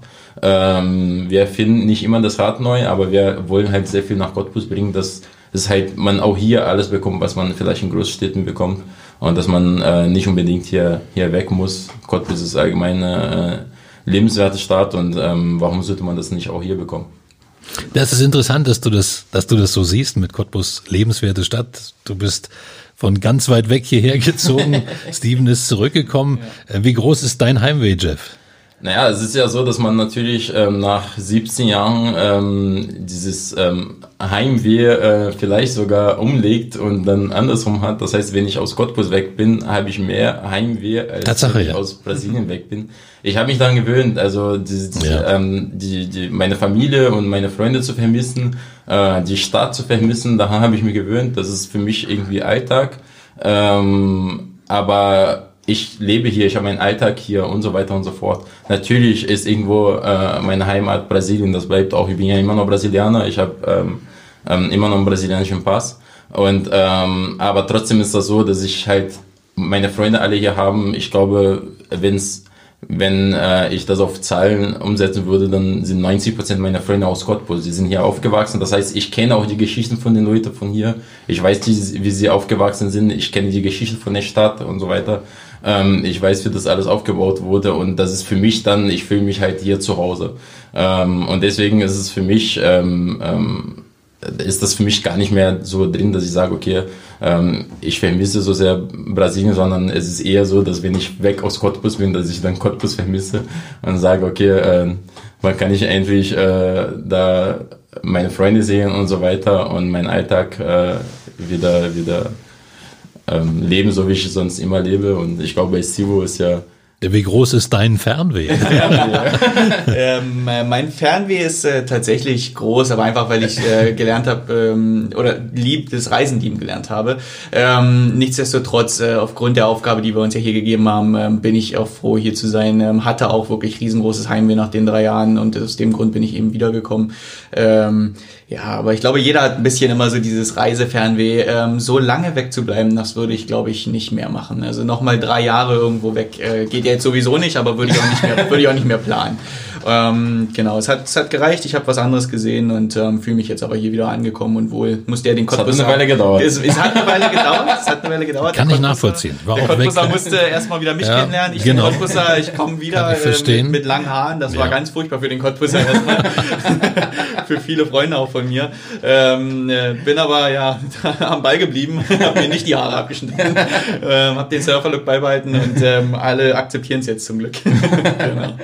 Ähm, wir finden nicht immer das Rad neu, aber wir wollen halt sehr viel nach Cottbus bringen, dass, dass halt man auch hier alles bekommt, was man vielleicht in Großstädten bekommt und dass man äh, nicht unbedingt hier, hier weg muss. Cottbus ist allgemein eine äh, lebenswerte Stadt und ähm, warum sollte man das nicht auch hier bekommen? Das ist interessant, dass du das, dass du das so siehst mit Cottbus lebenswerte Stadt. Du bist von ganz weit weg hierher gezogen. Steven ist zurückgekommen. Ja. Äh, wie groß ist dein Heimweh, Jeff? Naja, es ist ja so, dass man natürlich ähm, nach 17 Jahren ähm, dieses ähm, Heimweh äh, vielleicht sogar umlegt und dann andersrum hat. Das heißt, wenn ich aus Cottbus weg bin, habe ich mehr Heimweh, als Tatsache, wenn ich ja. aus Brasilien weg bin. Ich habe mich daran gewöhnt, also die, die, Ja. ähm, die, die, meine Familie und meine Freunde zu vermissen, äh, die Stadt zu vermissen, daran habe ich mich gewöhnt. Das ist für mich irgendwie Alltag. Ähm, aber ich lebe hier, ich habe meinen Alltag hier und so weiter und so fort. Natürlich ist irgendwo äh, meine Heimat Brasilien, das bleibt auch. Ich bin ja immer noch Brasilianer, ich habe ähm, ähm, immer noch einen brasilianischen Pass. Und ähm, aber trotzdem ist das so, dass ich halt meine Freunde alle hier haben. Ich glaube, wenn's wenn äh, ich das auf Zahlen umsetzen würde, dann sind 90% meiner Freunde aus Cottbus. Sie sind hier aufgewachsen. Das heißt, ich kenne auch die Geschichten von den Leuten von hier. Ich weiß, wie sie aufgewachsen sind. Ich kenne die Geschichte von der Stadt und so weiter. Ähm, ich weiß, wie das alles aufgebaut wurde. Und das ist für mich dann, ich fühle mich halt hier zu Hause. Ähm, und deswegen ist es für mich, ähm, ähm, ist das für mich gar nicht mehr so drin, dass ich sage, okay, ähm, ich vermisse so sehr Brasilien, sondern es ist eher so, dass wenn ich weg aus Cottbus bin, dass ich dann Cottbus vermisse und sage, okay, äh, wann kann ich endlich äh, da meine Freunde sehen und so weiter und meinen Alltag äh, wieder wieder ähm, leben, so wie ich sonst immer lebe. Und ich glaube, bei Stivo ist ja Wie groß ist dein Fernweh? ähm, äh, mein Fernweh ist äh, tatsächlich groß, aber einfach, weil ich äh, gelernt habe ähm, oder lieb das Reisen lieben gelernt habe. Ähm, nichtsdestotrotz, äh, aufgrund der Aufgabe, die wir uns ja hier gegeben haben, ähm, bin ich auch froh, hier zu sein. Ähm, hatte auch wirklich riesengroßes Heimweh nach den drei Jahren und aus dem Grund bin ich eben wiedergekommen. Ja, aber ich glaube, jeder hat ein bisschen immer so dieses Reisefernweh. Ähm, so lange wegzubleiben, das würde ich, glaube ich, nicht mehr machen. Also nochmal drei Jahre irgendwo weg äh, geht ja jetzt sowieso nicht, aber würde ich auch nicht mehr, würde ich auch nicht mehr planen. Ähm, genau, es hat, es hat gereicht. Ich habe was anderes gesehen und ähm, fühle mich jetzt aber hier wieder angekommen und wohl musste ja den Es hat eine Weile gedauert. Es, es hat eine Weile gedauert. Es hat eine Weile gedauert. Kann Der ich nachvollziehen. War der. Cottbuser musste erstmal wieder mich Ja, kennenlernen. Ich genau. bin Cottbuser, ich komme wieder äh, mit, mit langen Haaren. Das war Ja. ganz furchtbar für den Cottbuser erstmal. für viele Freunde auch von mir. Ähm, äh, bin aber ja am Ball geblieben, habe mir nicht die Haare abgeschnitten, ähm, habe den Surfer-Look beibehalten und ähm, alle akzeptieren es jetzt zum Glück. genau.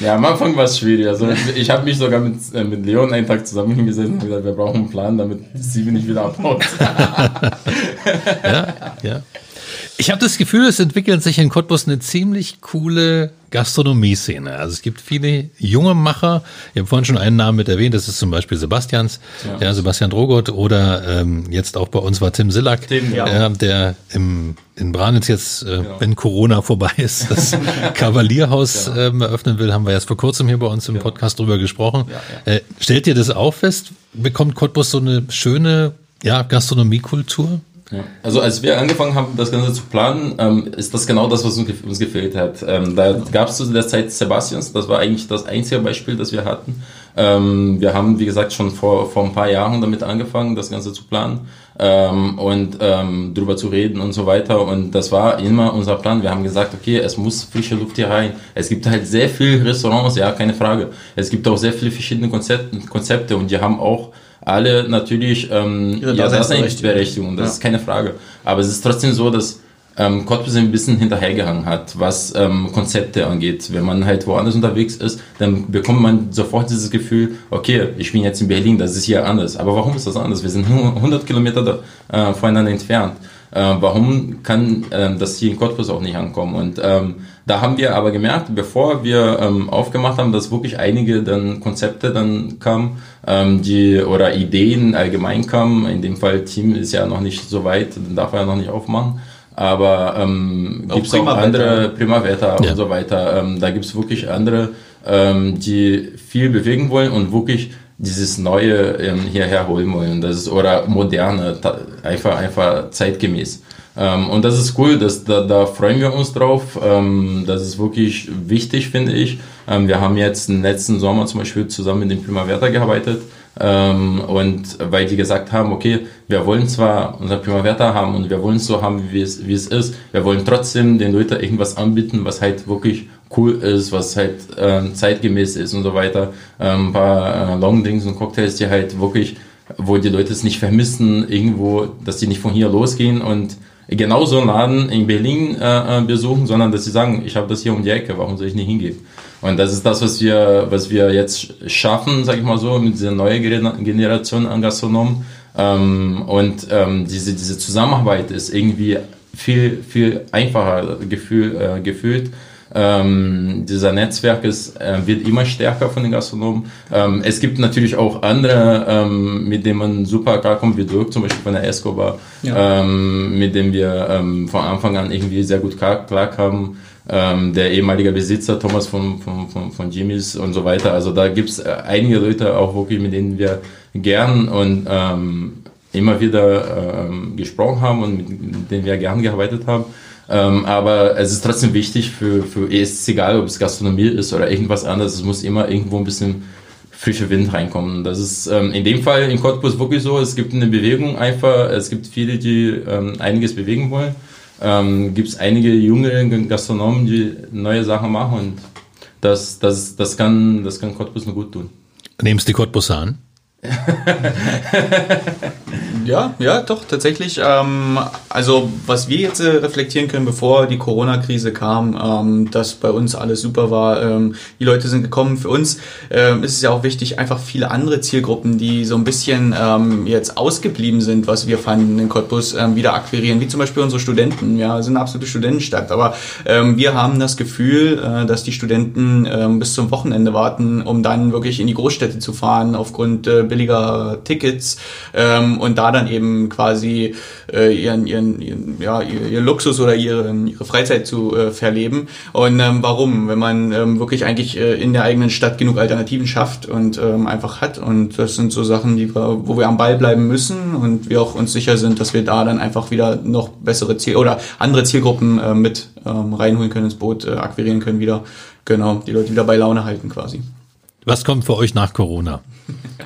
Ja, am Anfang war es schwierig. Also ich habe mich sogar mit, äh, mit Leon einen Tag zusammen hingesetzt und gesagt, wir brauchen einen Plan, damit Steven nicht wieder abhaut. ja, ja. Ich habe das Gefühl, es entwickelt sich in Cottbus eine ziemlich coole Gastronomie-Szene. Also es gibt viele junge Macher. Ich habe vorhin schon einen Namen mit erwähnt, das ist zum Beispiel Sebastians, ja, Sebastian Drogot oder ähm, jetzt auch bei uns war Tim Sillack, Tim, ja. äh, der im, in Branitz jetzt, äh, wenn Corona vorbei ist, das Kavalierhaus ähm, eröffnen will, haben wir erst vor kurzem hier bei uns im Podcast drüber gesprochen. Äh, stellt ihr das auch fest? Bekommt Cottbus so eine schöne ja, Gastronomiekultur? Also als wir angefangen haben, das Ganze zu planen, ähm, ist das genau das, was uns, gef- uns gefehlt hat. Ähm, da gab es zu der Zeit Sebastians, das war eigentlich das einzige Beispiel, das wir hatten. Ähm, wir haben, wie gesagt, schon vor, vor ein paar Jahren damit angefangen, das Ganze zu planen ähm, und ähm, drüber zu reden und so weiter. Und das war immer unser Plan. Wir haben gesagt, okay, es muss frische Luft hier rein. Es gibt halt sehr viele Restaurants, ja, keine Frage. Es gibt auch sehr viele verschiedene Konzepte, Konzepte und die haben auch alle natürlich ähm, Ihre ja, Daseinsberechtigung. Daseinsberechtigung, das Ja. ist keine Frage. Aber es ist trotzdem so, dass ähm, Cottbus ein bisschen hinterhergehangen hat, was ähm, Konzepte angeht. Wenn man halt woanders unterwegs ist, dann bekommt man sofort dieses Gefühl, okay, ich bin jetzt in Berlin, das ist hier anders. Aber warum ist das anders? Wir sind 100 Kilometer da, äh, voneinander entfernt. Äh, warum kann äh, das hier in Cottbus auch nicht ankommen? Und ähm, da haben wir aber gemerkt, bevor wir ähm, aufgemacht haben, dass wirklich einige dann Konzepte dann kamen, ähm, die oder Ideen allgemein kamen. In dem Fall Team ist ja noch nicht so weit, dann darf er ja noch nicht aufmachen. Aber ähm, gibt es auch andere Primavera ja. und so weiter. Ähm, da gibt es wirklich andere, ähm, die viel bewegen wollen und wirklich dieses Neue ähm, hierher holen wollen. Das ist, oder moderne, einfach, einfach zeitgemäß. Ähm, und das ist cool, das, da, da freuen wir uns drauf. Ähm, das ist wirklich wichtig, finde ich. Ähm, wir haben jetzt im letzten Sommer zum Beispiel zusammen mit dem Primavera gearbeitet. Ähm, und weil die gesagt haben, okay, wir wollen zwar unser Primavera haben und wir wollen es so haben, wie es, wie es ist, wir wollen trotzdem den Leuten irgendwas anbieten, was halt wirklich cool ist, was halt äh, zeitgemäß ist und so weiter. Ähm, ein paar äh, Longdings und Cocktails, die halt wirklich, wo die Leute es nicht vermissen, irgendwo, dass die nicht von hier losgehen und genau so einen Laden in Berlin äh, äh besuchen, sondern dass sie sagen, ich habe das hier um die Ecke, warum soll ich nicht hingehen? Und das ist das, was wir, was wir jetzt schaffen, sag ich mal so, mit dieser neuen Generation an Gastronomen. Ähm, und ähm, diese, diese Zusammenarbeit ist irgendwie viel, viel einfacher gefühl, äh, gefühlt. Ähm, dieser Netzwerk ist, äh, wird immer stärker von den Gastronomen. Ähm, es gibt natürlich auch andere, ähm, mit denen man super klarkommt, wie Dirk zum Beispiel von der Escobar, ja. Ähm, mit dem wir ähm, von Anfang an irgendwie sehr gut klar, klarkamen ähm, der ehemalige Besitzer Thomas von, von, von, von Jimmys und so weiter. Also da gibt's äh, einige Leute auch wirklich, mit denen wir gern und ähm, immer wieder gesprochen haben und mit denen wir gern gearbeitet haben. Ähm, aber es ist trotzdem wichtig für, für es ist egal, ob es Gastronomie ist oder irgendwas anderes, es muss immer irgendwo ein bisschen frischer Wind reinkommen. Das ist ähm, in dem Fall in Cottbus wirklich so, es gibt eine Bewegung einfach, es gibt viele, die ähm, einiges bewegen wollen ähm, gibt es einige junge Gastronomen, die neue Sachen machen und das, das, das, kann, das kann Cottbus nur gut tun. Nehmst die Cottbus an? Ja, ja, doch, tatsächlich. Ähm, also, was wir jetzt äh, reflektieren können, bevor die Corona-Krise kam, ähm, dass bei uns alles super war. Ähm, die Leute sind gekommen. Für uns ähm, ist es ja auch wichtig, einfach viele andere Zielgruppen, die so ein bisschen ähm, jetzt ausgeblieben sind, was wir fanden in Cottbus, ähm, wieder akquirieren, wie zum Beispiel unsere Studenten. Ja, sind eine absolute Studentenstadt. Aber ähm, wir haben das Gefühl, äh, dass die Studenten ähm, bis zum Wochenende warten, um dann wirklich in die Großstädte zu fahren, aufgrund äh, billiger Tickets ähm, und da dann eben quasi äh, ihren, ihren, ihren, ja, ihr, ihr Luxus oder ihre, ihre Freizeit zu äh, verleben. Und ähm, warum? Wenn man ähm, wirklich eigentlich äh, in der eigenen Stadt genug Alternativen schafft und ähm, einfach hat. Und das sind so Sachen, die wir, wo wir am Ball bleiben müssen und wir auch uns sicher sind, dass wir da dann einfach wieder noch bessere Ziel oder andere Zielgruppen äh, mit ähm, reinholen können ins Boot, äh, akquirieren können wieder. Genau, die Leute wieder bei Laune halten quasi. Was kommt für euch nach Corona?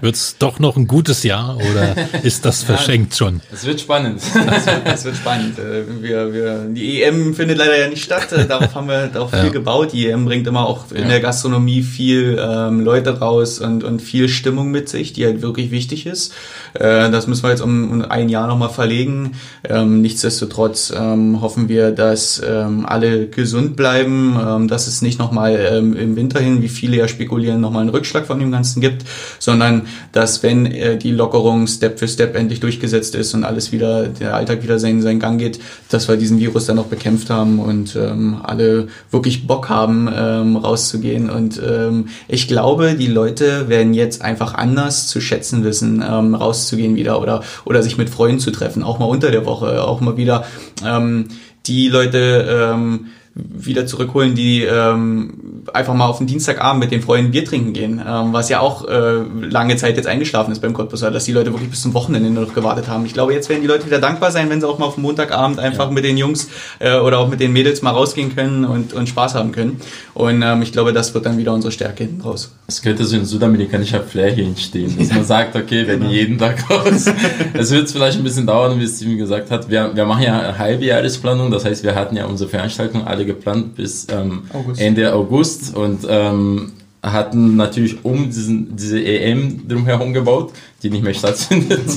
Wird es doch noch ein gutes Jahr oder ist das verschenkt schon? Es wird spannend. Das wird, das wird spannend. Äh, wir, wir, die EM findet leider ja nicht statt. Äh, darauf haben wir darauf ja. viel gebaut. Die EM bringt immer auch in ja. der Gastronomie viel ähm, Leute raus und, und viel Stimmung mit sich, die halt wirklich wichtig ist. Äh, das müssen wir jetzt um, um ein Jahr nochmal verlegen. Ähm, nichtsdestotrotz ähm, hoffen wir, dass ähm, alle gesund bleiben, ähm, dass es nicht nochmal ähm, im Winter hin, wie viele ja spekulieren, nochmal Rückschlag von dem Ganzen gibt, sondern dass wenn äh, die Lockerung Step für Step endlich durchgesetzt ist und alles wieder, der Alltag wieder seinen, seinen Gang geht, dass wir diesen Virus dann noch bekämpft haben und ähm, alle wirklich Bock haben, ähm, rauszugehen. Und ähm, ich glaube, die Leute werden jetzt einfach anders zu schätzen wissen, ähm, rauszugehen wieder oder, oder sich mit Freunden zu treffen, auch mal unter der Woche, auch mal wieder ähm, die Leute ähm, wieder zurückholen, die ähm, einfach mal auf den Dienstagabend mit den Freunden Bier trinken gehen, ähm, was ja auch äh, lange Zeit jetzt eingeschlafen ist beim Cottbusser, dass die Leute wirklich bis zum Wochenende noch gewartet haben. Ich glaube, jetzt werden die Leute wieder dankbar sein, wenn sie auch mal auf den Montagabend einfach ja. mit den Jungs äh, oder auch mit den Mädels mal rausgehen können und, und Spaß haben können. Und ähm, ich glaube, das wird dann wieder unsere Stärke hinten raus. Es könnte so ein südamerikanischer Flair hier entstehen, dass man sagt, okay, wenn genau. jeden Tag raus. Es wird vielleicht ein bisschen dauern, wie Steven gesagt hat. Wir, wir machen ja eine halbe Jahresplanung, das heißt, wir hatten ja unsere Veranstaltung alle geplant bis ähm, August. Ende August und ähm, hatten natürlich um diesen, diese EM drumherum gebaut, die nicht mehr stattfindet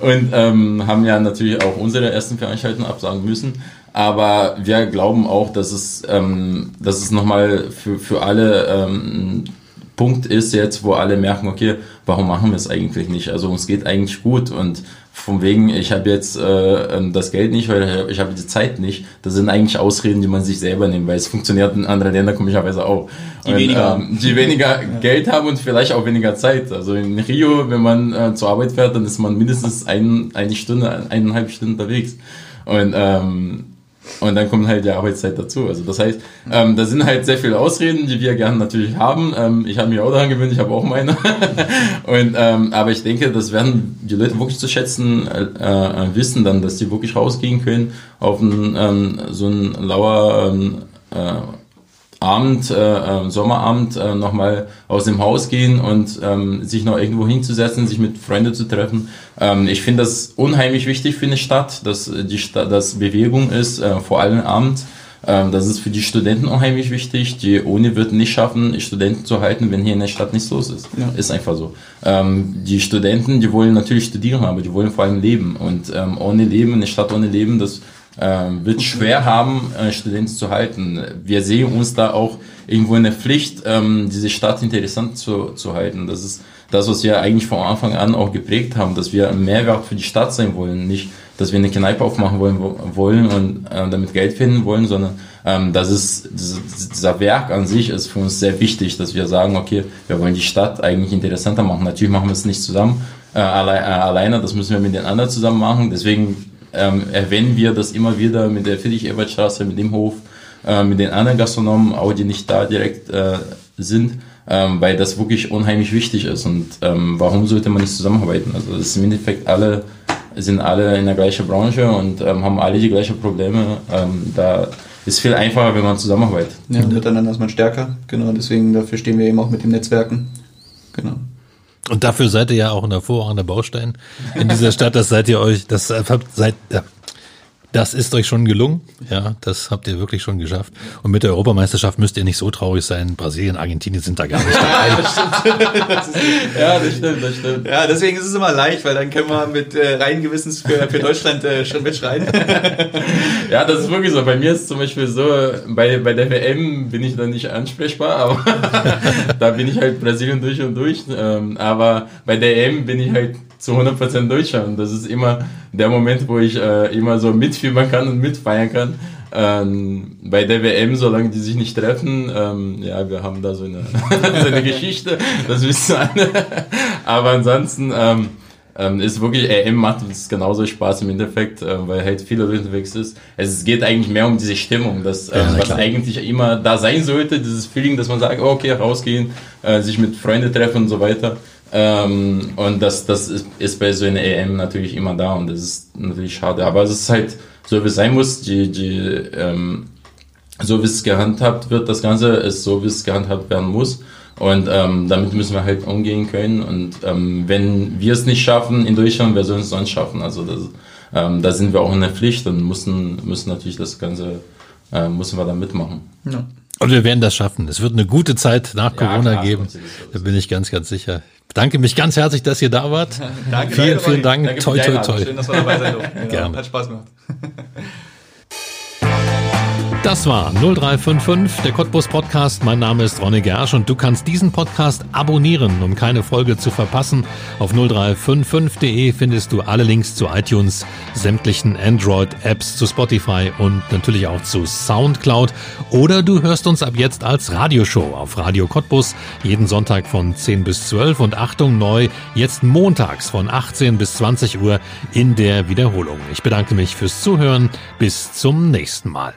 und ähm, haben ja natürlich auch unsere ersten Veranstaltungen absagen müssen. Aber wir glauben auch, dass es, ähm, dass es nochmal für, für alle ähm, Punkt ist jetzt, wo alle merken, okay, warum machen wir es eigentlich nicht? Also uns geht eigentlich gut und von wegen, ich habe jetzt äh, ähm, das Geld nicht, weil ich habe die Zeit nicht. Das sind eigentlich Ausreden, die man sich selber nimmt, weil es funktioniert in anderen Ländern komischerweise auch. Die und, weniger, ähm, die weniger Geld haben und vielleicht auch weniger Zeit. Also in Rio, wenn man äh, zur Arbeit fährt, dann ist man mindestens ein, eine Stunde, eineinhalb Stunden unterwegs. Und ähm, und dann kommt halt die Arbeitszeit dazu. Also das heißt, ähm, da sind halt sehr viele Ausreden, die wir gerne natürlich haben. Ähm, ich habe mich auch daran gewöhnt, ich habe auch meine. und, ähm, aber ich denke, das werden die Leute wirklich zu schätzen äh, äh, wissen dann, dass die wirklich rausgehen können auf ein, ähm, so ein lauer ähm, äh, Abend, äh, äh, Sommerabend äh, nochmal aus dem Haus gehen und ähm, sich noch irgendwo hinzusetzen, sich mit Freunden zu treffen. Ähm, ich finde das unheimlich wichtig für eine Stadt, dass die Stadt, dass Bewegung ist, äh, vor allem Abend. Ähm, das ist für die Studenten unheimlich wichtig. Die Uni wird nicht schaffen, Studenten zu halten, wenn hier in der Stadt nichts los ist. Ja. Ist einfach so. Ähm, die Studenten, die wollen natürlich studieren, aber die wollen vor allem leben. Und ähm, ohne Leben, eine Stadt ohne Leben, das ähm, wird schwer haben, äh, Studenten zu halten. Wir sehen uns da auch irgendwo in der Pflicht, ähm, diese Stadt interessant zu, zu halten. Das ist das, was wir eigentlich von Anfang an auch geprägt haben, dass wir ein Mehrwert für die Stadt sein wollen. Nicht, dass wir eine Kneipe aufmachen wollen, wollen und äh, damit Geld finden wollen, sondern ähm, das ist, dieser Werk an sich ist für uns sehr wichtig, dass wir sagen, okay, wir wollen die Stadt eigentlich interessanter machen. Natürlich machen wir es nicht zusammen, äh, alle, äh, alleine, das müssen wir mit den anderen zusammen machen. Deswegen ähm, erwähnen wir das immer wieder mit der Friedrich-Ebert-Straße, mit dem Hof, äh, mit den anderen Gastronomen, auch die nicht da direkt äh, sind, ähm, weil das wirklich unheimlich wichtig ist. Und ähm, warum sollte man nicht zusammenarbeiten? Also das ist im Endeffekt alle sind alle in der gleichen Branche und ähm, haben alle die gleichen Probleme. Ähm, da ist viel einfacher, wenn man zusammenarbeitet. Ja, miteinander ist man stärker. Genau, deswegen dafür stehen wir eben auch mit den Netzwerken. Genau. Und dafür seid ihr ja auch ein hervorragender Baustein in dieser Stadt. Das seid ihr euch, das seid, das ist euch schon gelungen. Ja, das habt ihr wirklich schon geschafft. Und mit der Europameisterschaft müsst ihr nicht so traurig sein. Brasilien, Argentinien sind da gar nicht dabei. ja, das stimmt, das stimmt. Ja, deswegen ist es immer leicht, weil dann können wir mit äh, reinen Gewissens für, für Deutschland äh, schon mitschreien. ja, das ist wirklich so. Bei mir ist zum Beispiel so, bei, bei der WM bin ich dann nicht ansprechbar, aber da bin ich halt Brasilien durch und durch. Ähm, aber bei der EM bin ich halt zu 100% Deutscher. Und das ist immer der Moment, wo ich äh, immer so mitfiebern kann und mitfeiern kann. Ähm, bei der WM, solange die sich nicht treffen, ähm, ja, wir haben da so eine, so eine Geschichte, das wissen alle. Aber ansonsten ähm, ähm, ist wirklich, EM macht uns genauso Spaß im Endeffekt, äh, weil halt viele Leute unterwegs ist. Es geht eigentlich mehr um diese Stimmung, das, ähm, ja, was eigentlich immer da sein sollte, dieses Feeling, dass man sagt, okay, rausgehen, äh, sich mit Freunden treffen und so weiter. Ähm, und das, das ist, bei so einer EM natürlich immer da und das ist natürlich schade. Aber es ist halt so, wie es sein muss. Die, die, ähm, so wie es gehandhabt wird, das Ganze ist so, wie es gehandhabt werden muss. Und ähm, damit müssen wir halt umgehen können. Und ähm, wenn wir es nicht schaffen in Deutschland, wer soll es sonst schaffen? Also das, ähm, da sind wir auch in der Pflicht und müssen, müssen natürlich das Ganze, äh, müssen wir da mitmachen. Ja. Und wir werden das schaffen. Es wird eine gute Zeit nach Corona klar, geben. Da bin ich ganz, ganz sicher. Danke mich ganz herzlich, dass ihr da wart. Danke, vielen, danke, vielen Dank. Danke toi, toi, toi. Schön, dass wir dabei sein durften. Gerne. Hat Spaß gemacht. Das war 0355, der Cottbus Podcast. Mein Name ist Ronny Gersch und du kannst diesen Podcast abonnieren, um keine Folge zu verpassen. Auf 0355.de findest du alle Links zu iTunes, sämtlichen Android-Apps, zu Spotify und natürlich auch zu Soundcloud. Oder du hörst uns ab jetzt als Radioshow auf Radio Cottbus jeden Sonntag von 10 bis 12 und Achtung neu, jetzt montags von 18 bis 20 Uhr in der Wiederholung. Ich bedanke mich fürs Zuhören. Bis zum nächsten Mal.